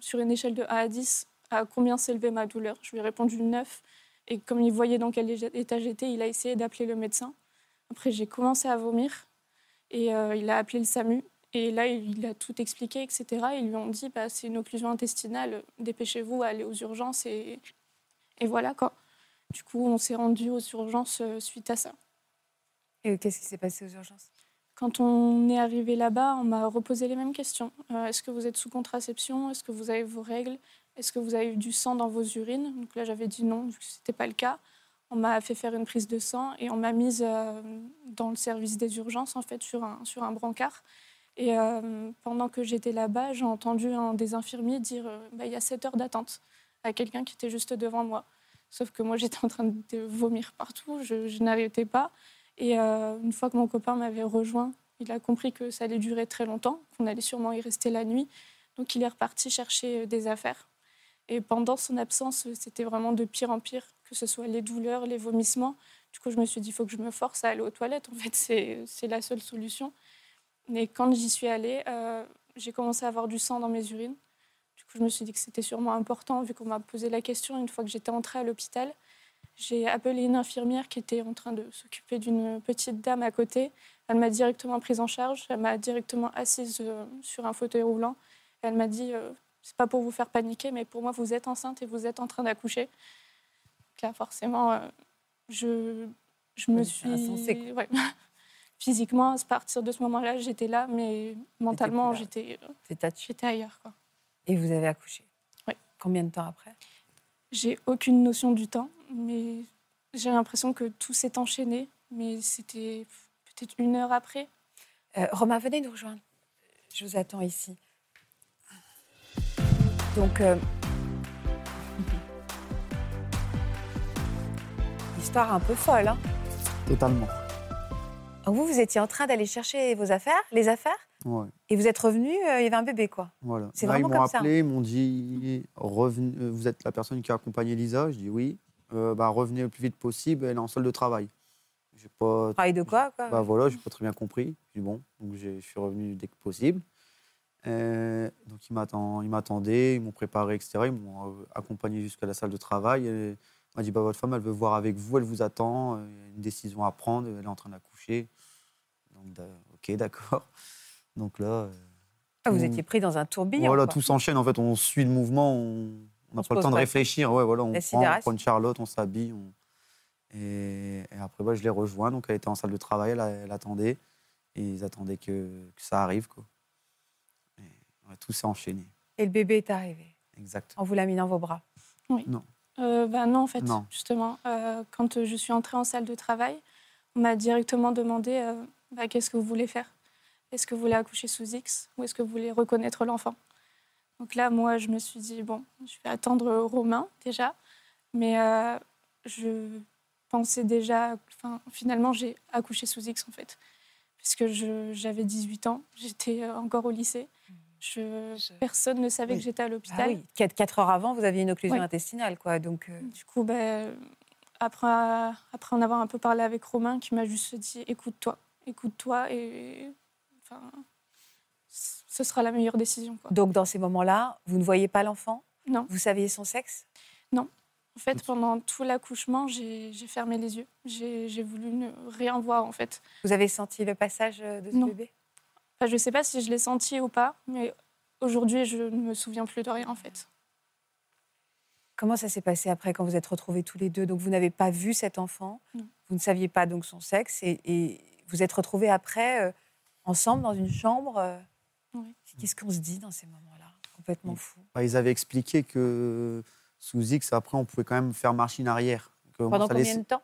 sur une échelle de 1 à 10 à combien s'élevait ma douleur. Je lui ai répondu 9. Et comme il voyait dans quel état j'étais, il a essayé d'appeler le médecin. Après, j'ai commencé à vomir et il a appelé le SAMU. Et là, il a tout expliqué, etc. Ils lui ont dit bah, c'est une occlusion intestinale, dépêchez-vous, allez aux urgences. Et, et voilà quoi. Du coup, on s'est rendu aux urgences euh, suite à ça. Et qu'est-ce qui s'est passé aux urgences? Quand on est arrivé là-bas, on m'a reposé les mêmes questions. Euh, Est-ce que vous êtes sous contraception? Est-ce que vous avez vos règles? Est-ce que vous avez eu du sang dans vos urines? Donc là, j'avais dit non, vu que ce n'était pas le cas. On m'a fait faire une prise de sang et on m'a mise euh, dans le service des urgences, en fait, sur un, sur un brancard. Et euh, pendant que j'étais là-bas, j'ai entendu un des infirmiers dire euh, Bah, il y a 7 heures d'attente à quelqu'un qui était juste devant moi. Sauf que moi, (laughs) j'étais en train de vomir partout, je, n'arrêtais pas. Et euh, une fois que mon copain m'avait rejoint, il a compris que ça allait durer très longtemps, qu'on allait sûrement y rester la nuit. Donc il est reparti chercher des affaires. Et pendant son absence, c'était vraiment de pire en pire, que ce soit les douleurs, les vomissements. Du coup, je me suis dit, il faut que je me force à aller aux toilettes. En fait, c'est la seule solution. Et quand j'y suis allée, euh, j'ai commencé à avoir du sang dans mes urines. Du coup, je me suis dit que c'était sûrement important, vu qu'on m'a posé la question une fois que j'étais entrée à l'hôpital. J'ai appelé une infirmière qui était en train de s'occuper d'une petite dame à côté. Elle m'a directement prise en charge. Elle m'a directement assise euh, sur un fauteuil roulant. Elle m'a dit euh, c'est pas pour vous faire paniquer, mais pour moi, vous êtes enceinte et vous êtes en train d'accoucher. Donc Là, forcément, euh, je, je me suis. ouais. Physiquement, à partir de ce moment-là, j'étais là, mais mentalement, là. j'étais ailleurs. Quoi. Et vous avez accouché Oui. Combien de temps après J'ai aucune notion du temps, mais j'ai l'impression que tout s'est enchaîné. Mais c'était peut-être une heure après. Euh, Romain, venez nous rejoindre. Je vous attends ici. Donc, euh, (laughs) histoire un peu folle. Hein Totalement. Donc vous, vous étiez en train d'aller chercher vos affaires, les affaires, Ouais, et vous êtes revenu, euh, il y avait un bébé, quoi. voilà. C'est ils vraiment m'ont comme ça, hein. appelé, ils m'ont dit euh, Vous êtes la personne qui a accompagné Lisa Je dis oui. Euh, bah, revenez le plus vite possible, elle est en solde de travail. J'ai pas. Travail de quoi, quoi Bah voilà, j'ai pas très bien compris. J'ai dit bon, donc je suis revenu dès que possible. Euh, donc ils m'attend- ils m'attendaient, ils m'ont préparé, etc. Ils m'ont accompagné jusqu'à la salle de travail. Et on m'a dit bah, votre femme, elle veut voir avec vous, elle vous attend, euh, il y a une décision à prendre, elle est en train d'accoucher. Donc ok, (laughs) d'accord. Donc là, euh, Ah, Vous étiez pris dans un tourbillon. voilà, quoi. tout s'enchaîne. En fait, on suit le mouvement, on n'a pas le temps de réfléchir. Ouais, voilà, on prend, on prend une Charlotte, on s'habille. on- Et, et après, bah, je l'ai rejoint. Donc, elle était en salle de travail, elle, elle attendait. Et ils attendaient que, que ça arrive. Quoi. Et, ouais, tout s'est enchaîné. Et le bébé est arrivé Exact. en vous l'a mis dans vos bras. Euh, bah non, en fait, Non. justement. Euh, quand euh, je suis entrée en salle de travail, on m'a directement demandé euh, bah, qu'est-ce que vous voulez faire? Est-ce que vous voulez accoucher sous X ou est-ce que vous voulez reconnaître l'enfant? Donc là, moi, je me suis dit, bon, je vais attendre Romain déjà. Mais je pensais déjà, enfin, finalement, j'ai accouché sous X en fait. Puisque j'avais 18 ans, j'étais encore au lycée. Je, personne ne savait Oui. que j'étais à Ah l'hôpital. oui, quatre, quatre heures avant, vous aviez une occlusion Oui. intestinale, quoi. Donc, euh, Du coup, ben, après, après en avoir un peu parlé avec Romain, qui m'a juste dit écoute-toi, écoute-toi, et enfin, ce sera la meilleure décision. Quoi. donc dans ces moments-là, vous ne voyez pas l'enfant? Non. Vous saviez son sexe? En fait, pendant tout l'accouchement, j'ai fermé les yeux. J'ai voulu ne rien voir, en fait. Vous avez senti le passage euh, de ce Non. bébé? Enfin, je ne sais pas si je l'ai senti ou pas, mais aujourd'hui, je ne me souviens plus de rien, en fait. Comment ça s'est passé après quand vous êtes retrouvés tous les deux? Donc vous n'avez pas vu cet enfant, Non. vous ne saviez pas donc son sexe et, et vous êtes retrouvés après euh, ensemble dans une chambre. euh? Oui. Qu'est-ce qu'on se dit dans ces moments-là? Complètement fou. Bah, ils avaient expliqué que sous X, après, on pouvait quand même faire machine arrière. Que Pendant ça combien laissait- de temps?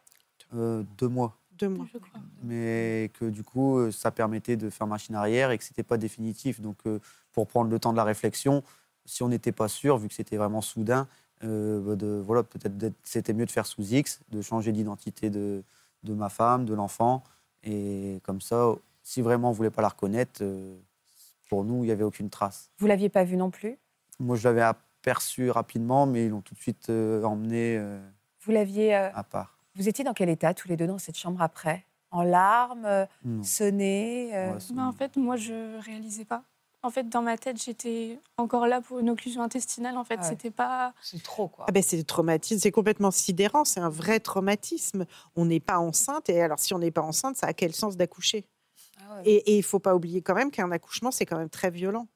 Euh, Deux mois. Deux mois. Je crois. mais que du coup, euh, ça permettait de faire machine arrière et que c'était pas définitif. Donc, euh, pour prendre le temps de la réflexion, si on n'était pas sûr, vu que c'était vraiment soudain, euh, bah, de, voilà, peut-être c'était mieux de faire sous X, de changer d'identité de, de ma femme, de l'enfant, et comme ça, si vraiment on voulait pas la reconnaître, euh, pour nous, il n'y avait aucune trace. Vous l'aviez pas vu non plus? Moi, je l'avais aperçu rapidement, mais ils l'ont tout de suite euh, emmené euh, Vous l'aviez. euh, à part. Vous étiez dans quel état tous les deux dans cette chambre après? En larmes, sonnés euh, Ouais, Mais en fait, moi, je réalisais pas. En fait, dans ma tête, j'étais encore là pour une occlusion intestinale. En fait, Ah ouais. c'était pas. C'est trop, quoi. Ah ben c'est traumatisme, c'est complètement sidérant, c'est un vrai traumatisme. On n'est pas enceinte, et alors si on n'est pas enceinte, ça a quel sens d'accoucher? Ah ouais. Et et il ne faut pas oublier quand même qu'un accouchement, c'est quand même très violent.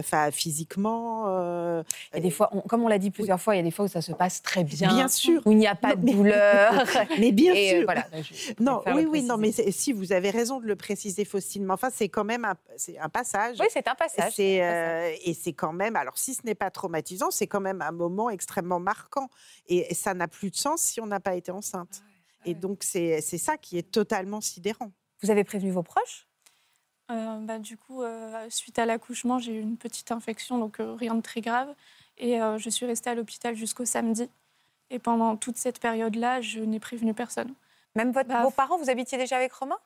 Enfin, physiquement. euh, Et des fois, on- comme on l'a dit plusieurs fois, il y a des fois où ça se passe très bien, Bien sûr. où il n'y a pas Non, de mais- douleur. (laughs) Mais bien Et, euh, sûr. voilà, je- je Non, oui, oui, non, mais si vous avez raison de le préciser, Faustine, mais enfin, c'est quand même un, c'est un passage. Oui, c'est un passage. C'est, un passage. euh, et c'est quand même, alors si ce n'est pas traumatisant, c'est quand même un moment extrêmement marquant. Et ça n'a plus de sens si on n'a pas été enceinte. Et ouais. donc, c'est c'est ça qui est totalement sidérant. Vous avez prévenu vos proches? Euh, bah, du coup, euh, suite à l'accouchement, j'ai eu une petite infection, donc euh, rien de très grave. Et je suis restée à l'hôpital jusqu'au samedi. Et pendant toute cette période-là, je n'ai prévenu personne. Même votre, Bah, vos parents, vous habitiez déjà avec Romain?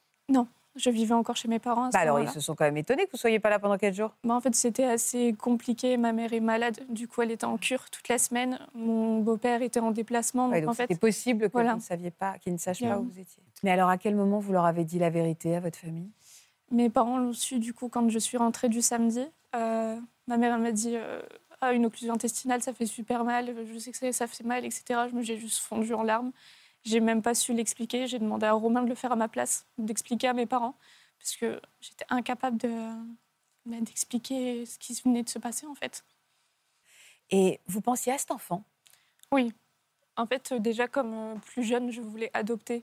Je vivais encore chez mes parents. À ce bah Alors, ils se sont quand même étonnés que vous ne soyez pas là pendant quatre jours. Bah, en fait, c'était assez compliqué. Ma mère est malade. Du coup, elle était en cure toute la semaine. Mon beau-père était en déplacement. Ouais, donc, donc en fait, c'était possible que voilà. vous ne saviez pas, qu'ils ne sachent pas où vous étiez. Mais alors, à quel moment vous leur avez dit la vérité à votre famille? Mes parents l'ont su du coup quand je suis rentrée du samedi. Euh, ma mère m'a dit euh, ah, une occlusion intestinale, ça fait super mal. Je sais que ça- fait mal, etc. Je me j'ai juste fondu en larmes. J'ai même pas su l'expliquer. J'ai demandé à Romain de le faire à ma place, d'expliquer à mes parents, parce que j'étais incapable de bah, d'expliquer ce qui venait de se passer en fait. Et vous pensiez à cet enfant? En fait, euh, déjà comme plus jeune, je voulais adopter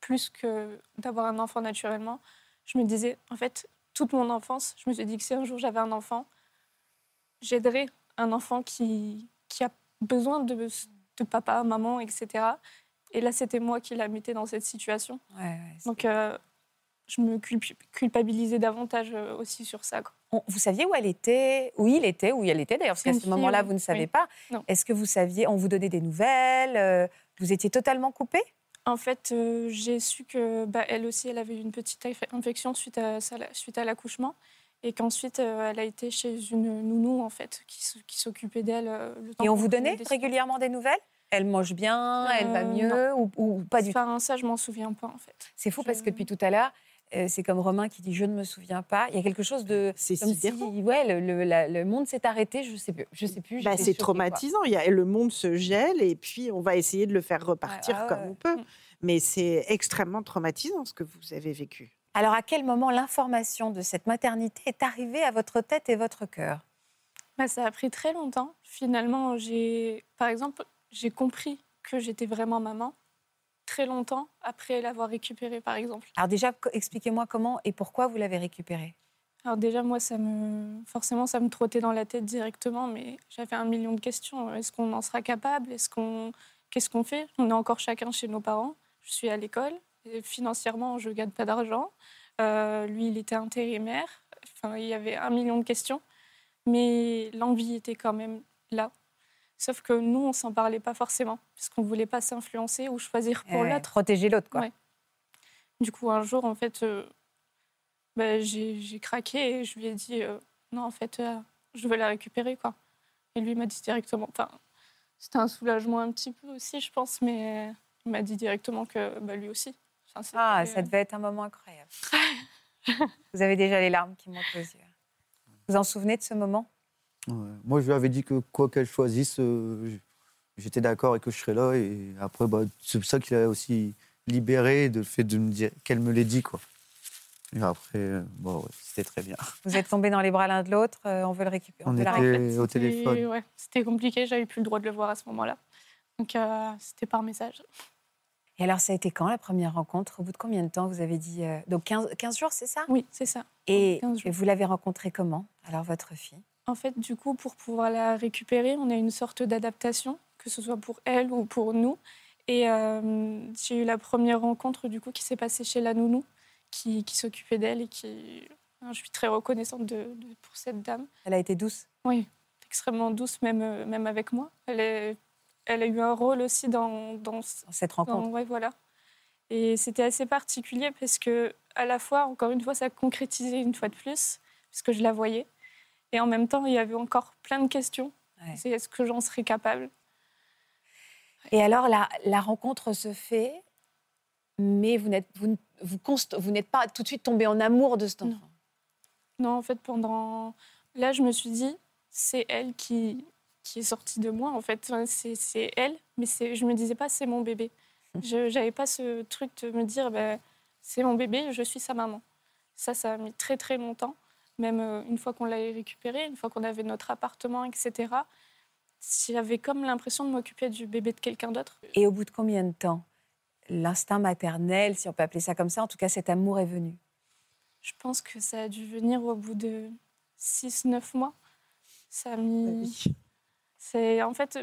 plus que d'avoir un enfant naturellement. Je me disais, en fait, toute mon enfance, je me suis dit que si un jour j'avais un enfant, j'aiderais un enfant qui, qui a besoin de, de papa, maman, etc. Et là, c'était moi qui la mettais dans cette situation. Donc, euh, je me culp- culpabilisais davantage euh, aussi sur ça. quoi. On- vous saviez où elle était, où il était, où elle était d'ailleurs, parce qu'à ce moment-là, oui. vous ne savez Oui. pas. Est-ce que vous saviez, on vous donnait des nouvelles euh, Vous étiez totalement coupé En fait, euh, j'ai su que bah, elle aussi, elle avait une petite inf- infection suite à, suite à l'accouchement, et qu'ensuite, euh, elle a été chez une nounou en fait, qui, s'occupait d'elle. euh, le temps Et on vous donnait des régulièrement des nouvelles? Elle mange bien, elle va Euh, mieux ou, ou pas du tout Enfin, ça, je m'en souviens pas en fait. C'est fou parce que depuis tout à l'heure, c'est comme Romain qui dit je ne me souviens pas. Il y a quelque chose de C'est comme si sidérant. ouais, le, le- la- le monde s'est arrêté. Je sais plus. Je sais plus. Bah, c'est traumatisant. Il y a, le monde se gèle et puis on va essayer de le faire repartir comme ouais. on peut. Mm. Mais c'est extrêmement traumatisant ce que vous avez vécu. Alors à quel moment l'information de cette maternité est arrivée à votre tête et votre cœur? Bah, ça a pris très longtemps. Finalement, j'ai, par exemple, j'ai compris que j'étais vraiment maman très longtemps après l'avoir récupéré, par exemple. Alors déjà, expliquez-moi comment et pourquoi vous l'avez récupéré. Alors déjà, moi, ça me... forcément, ça me trottait dans la tête directement, mais j'avais un million de questions. Est-ce qu'on en sera capable? Est-ce qu'on... Qu'est-ce qu'on fait? On est encore chacun chez nos parents. Je suis à l'école. Et financièrement, je ne gagne pas d'argent. Euh, lui, il était intérimaire. Enfin, il y avait un million de questions. Mais l'envie était quand même là. Sauf que nous, on s'en parlait pas forcément, parce qu'on ne voulait pas s'influencer ou choisir pour l'autre. Protéger l'autre, quoi. Ouais. Du coup, un jour, en fait, euh, bah, j'ai craqué et je lui ai dit euh, non, en fait, euh, je veux la récupérer, quoi. Et lui m'a dit directement. Enfin, c'était un soulagement un petit peu aussi, je pense, mais il m'a dit directement que bah, lui aussi. Enfin, Ah, ça devait être un moment incroyable. (laughs) vous avez déjà les larmes qui montent aux yeux. Vous vous en souvenez de ce moment? Ouais. Moi, je lui avais dit que quoi qu'elle choisisse, euh, j'étais d'accord et que je serais là. Et après, bah, c'est pour ça qu'il a aussi libéré de le fait de me dire qu'elle me l'ait dit, quoi. Et après, euh, bon, ouais, c'était très bien. Vous êtes tombés dans les bras l'un de l'autre, euh, on veut le récupérer. On la était- au C'était- téléphone. ouais, c'était compliqué, j'avais plus le droit de le voir à ce moment-là. Donc, euh, c'était par message. Et alors, ça a été quand la première rencontre? Au bout de combien de temps vous avez dit euh, Donc 15, 15 jours, c'est ça? Oui, c'est ça. et, 15 jours. et vous l'avez rencontrée comment Alors, votre fille? En fait, du coup, pour pouvoir la récupérer, on a une sorte d'adaptation, que ce soit pour elle ou pour nous. Et euh, j'ai eu la première rencontre, du coup, qui s'est passée chez la nounou, qui, qui s'occupait d'elle et qui... Je suis très reconnaissante de, de- pour cette dame. Elle a été douce Oui, extrêmement douce, même, euh, même avec moi. Elle, est- elle a eu un rôle aussi dans, cette rencontre dans- ouais, voilà. Et c'était assez particulier parce que, à la fois, encore une fois, ça concrétisait une fois de plus, puisque je la voyais. Et en même temps, il y avait encore plein de questions. Ouais. C'est est-ce que j'en serais capable? Et alors, la, la rencontre se fait, mais vous n'êtes vous, vous vous pas tout de suite tombé en amour de cet enfant? Non, en fait, pendant. Là, je me suis dit, c'est elle qui, qui est sortie de moi, en fait. Enfin, C'est c'est elle, mais c'est- je me disais pas, c'est mon bébé. Je n'avais pas ce truc de me dire, ben, c'est mon bébé, je suis sa maman. Ça, ça a mis très, très longtemps. Même euh, une fois qu'on l'avait récupéré, une fois qu'on avait notre appartement, etc. J'avais comme l'impression de m'occuper du bébé de quelqu'un d'autre. Et au bout de combien de temps? L'instinct maternel, si on peut appeler ça comme ça, en tout cas, cet amour est venu? Je pense que ça a dû venir au bout de 6-9 mois. Ça a mis. C'est en fait,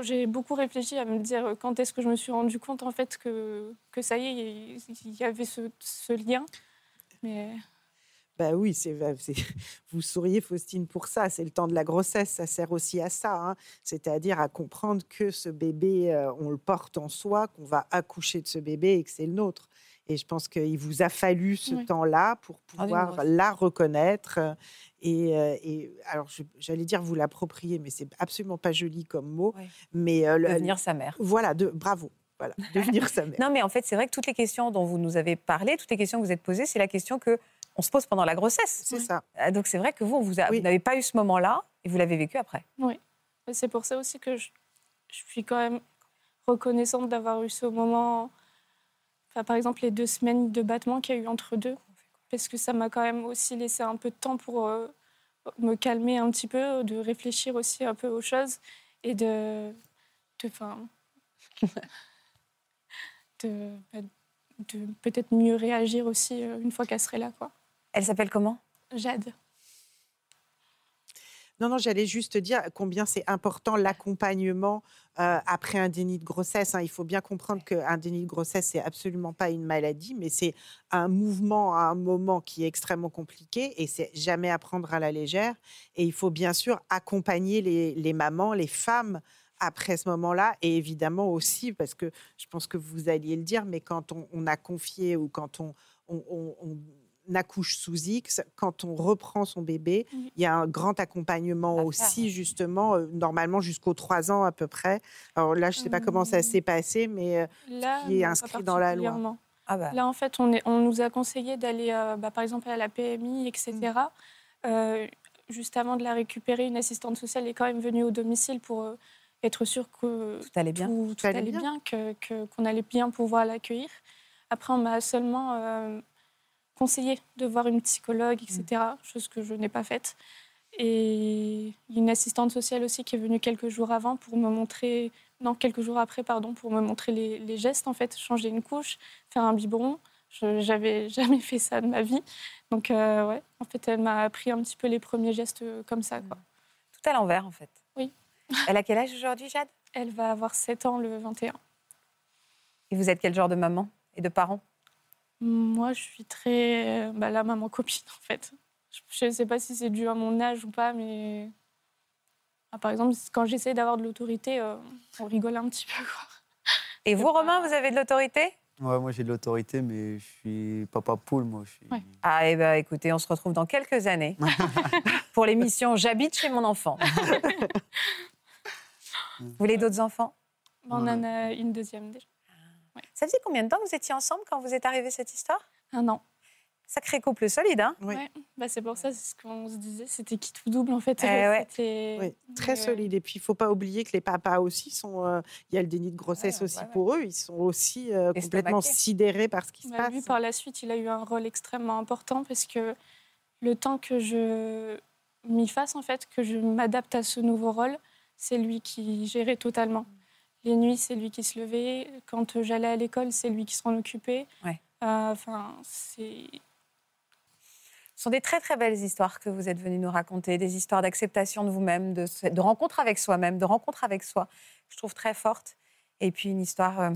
j'ai beaucoup réfléchi à me dire quand est-ce que je me suis rendu compte en fait que, que ça y est, il il y avait ce, ce lien. Mais Bah oui, c'est, (laughs) vous souriez, Faustine, pour ça. C'est le temps de la grossesse, ça sert aussi à ça. hein. C'est-à-dire à comprendre que ce bébé, euh, on le porte en soi, qu'on va accoucher de ce bébé et que c'est le nôtre. Et je pense qu'il vous a fallu ce Oui. temps-là pour Ah, pouvoir la reconnaître. euh, Et, euh, et alors, j'allais dire vous l'approprier, mais c'est absolument pas joli comme mot. Oui. Mais euh, le- Devenir sa mère. voilà, de, bravo. Voilà, (laughs) devenir sa mère. Non, mais en fait, c'est vrai que toutes les questions dont vous nous avez parlé, toutes les questions que vous êtes posées, c'est la question que on se pose pendant la grossesse. C'est ça. Ah, Donc c'est vrai que vous, vous Oui. n'avez pas eu ce moment-là et vous l'avez vécu après. Et c'est pour ça aussi que je, je suis quand même reconnaissante d'avoir eu ce moment. Enfin, par exemple, les deux semaines de battement qu'il y a eu entre deux, parce que ça m'a quand même aussi laissé un peu de temps pour euh, me calmer un petit peu, de réfléchir aussi un peu aux choses et de, de, enfin, (laughs) de, bah, de peut-être mieux réagir aussi euh, une fois qu'elle serait là, quoi. Elle s'appelle comment? Jade. Non, non, j'allais juste dire combien c'est important l'accompagnement euh, après un déni de grossesse. hein. Il faut bien comprendre qu'un déni de grossesse, c'est absolument pas une maladie, mais c'est un mouvement à un moment qui est extrêmement compliqué et c'est jamais à prendre à la légère. Et il faut bien sûr accompagner les, les mamans, les femmes après ce moment-là et évidemment aussi, parce que je pense que vous alliez le dire, mais quand on, on a confié ou quand on, on- on- on accouche sous X, quand on reprend son bébé, Oui. il y a un grand accompagnement faire, aussi, justement, euh, normalement jusqu'aux trois ans à peu près. Alors là, je ne sais pas comment ça Hum. s'est passé, mais euh, Là, Qui est non, inscrit dans la loi. Ah bah. Là, en fait, on, est, on nous a conseillé d'aller, euh, bah, par exemple, à la PMI, etc. Mm. Euh, juste avant de la récupérer, une assistante sociale est quand même venue au domicile pour euh, être sûre que Tout allait bien. tout, tout allait bien, que- que- qu'on allait bien pouvoir l'accueillir. Après, on m'a seulement euh, conseillé de voir une psychologue, etc., chose que je n'ai pas faite. Et une assistante sociale aussi qui est venue quelques jours avant pour me montrer Non, quelques jours après, pardon, pour me montrer les, les gestes, en fait, changer une couche, faire un biberon. Je J'avais (laughs) jamais fait ça de ma vie. Donc, euh, ouais, en fait, elle m'a appris un petit peu les premiers gestes euh, comme ça. Quoi. Tout à l'envers, en fait. Oui. Elle a quel âge aujourd'hui, Jade? Elle va avoir 7 ans le 21. Et vous êtes quel genre de maman et de parent? Moi, je suis très. Bah, la maman copine, en fait. Je ne sais pas si c'est dû à mon âge ou pas, mais. Ah, par exemple, quand j'essaie d'avoir de l'autorité, euh, on rigole un petit peu. Quoi. Et (laughs) vous, Romain, vous avez de l'autorité? Ouais, moi j'ai de l'autorité, mais je suis papa poule, moi. Je suis... Ouais. Ah, eh ben, écoutez, on se retrouve dans quelques années (laughs) (laughs) pour l'émission J'habite chez mon enfant. vous voulez d'autres enfants? On en a une deuxième déjà. Ça faisait combien de temps que vous étiez ensemble quand vous êtes arrivée cette histoire? Un an. Sacré couple solide, hein? Oui. Ouais. Bah, c'est pour ça, c'est ce qu'on se disait, c'était qui tout double en fait. Eh ouais. Oui, très solide. Et puis, il ne faut pas oublier que les papas aussi sont. euh, Il y a le déni de grossesse Ouais, aussi ouais, ouais. pour eux. Ils sont aussi euh, complètement sidérés par ce qui se Bah, passe. lui, par la suite, il a eu un rôle extrêmement important parce que le temps que je m'y fasse, en fait, que je m'adapte à ce nouveau rôle, c'est lui qui gérait totalement. Les nuits, c'est lui qui se levait. Quand j'allais à l'école, c'est lui qui s'en occupait. Ouais. Euh, Enfin, c'est. Ce sont des très très belles histoires que vous êtes venus nous raconter, des histoires d'acceptation de vous-même, de, de rencontre avec soi-même, de rencontre avec soi, que je trouve très forte. Et puis une histoire, euh,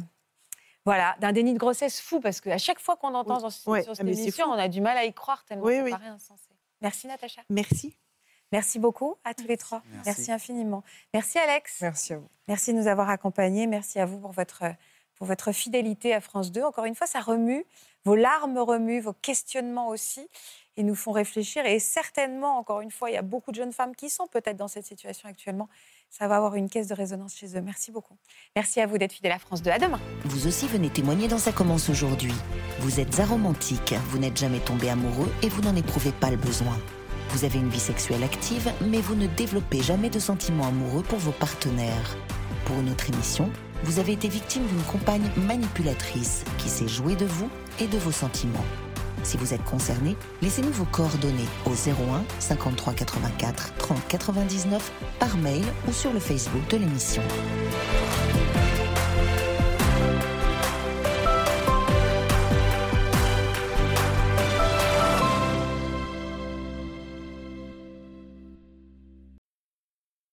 voilà, d'un déni de grossesse fou, parce qu'à chaque fois qu'on entend Oui. dans ce- Ouais, sur ah, cette mais c'est émission, on a du mal à y croire tellement Oui, ça oui. paraît insensé. Merci Natacha. Merci. Merci beaucoup à tous les trois. Merci. Merci infiniment. Merci Alex. Merci à vous. Merci de nous avoir accompagnés. Merci à vous pour votre, pour votre fidélité à France 2. Encore une fois, ça remue. Vos larmes remuent, vos questionnements aussi. Ils nous font réfléchir. Et certainement, encore une fois, il y a beaucoup de jeunes femmes qui sont peut-être dans cette situation actuellement. Ça va avoir une caisse de résonance chez eux. Merci beaucoup. Merci à vous d'être fidèles à France 2. À demain. Vous aussi venez témoigner dans Ça commence aujourd'hui. Vous êtes aromantique, vous n'êtes jamais tombé amoureux et vous n'en éprouvez pas le besoin. Vous avez une vie sexuelle active, mais vous ne développez jamais de sentiments amoureux pour vos partenaires. Pour une autre émission, vous avez été victime d'une compagne manipulatrice qui s'est jouée de vous et de vos sentiments. Si vous êtes concerné, laissez-nous vos coordonnées au 01 53 84 30 99 par mail ou sur le Facebook de l'émission.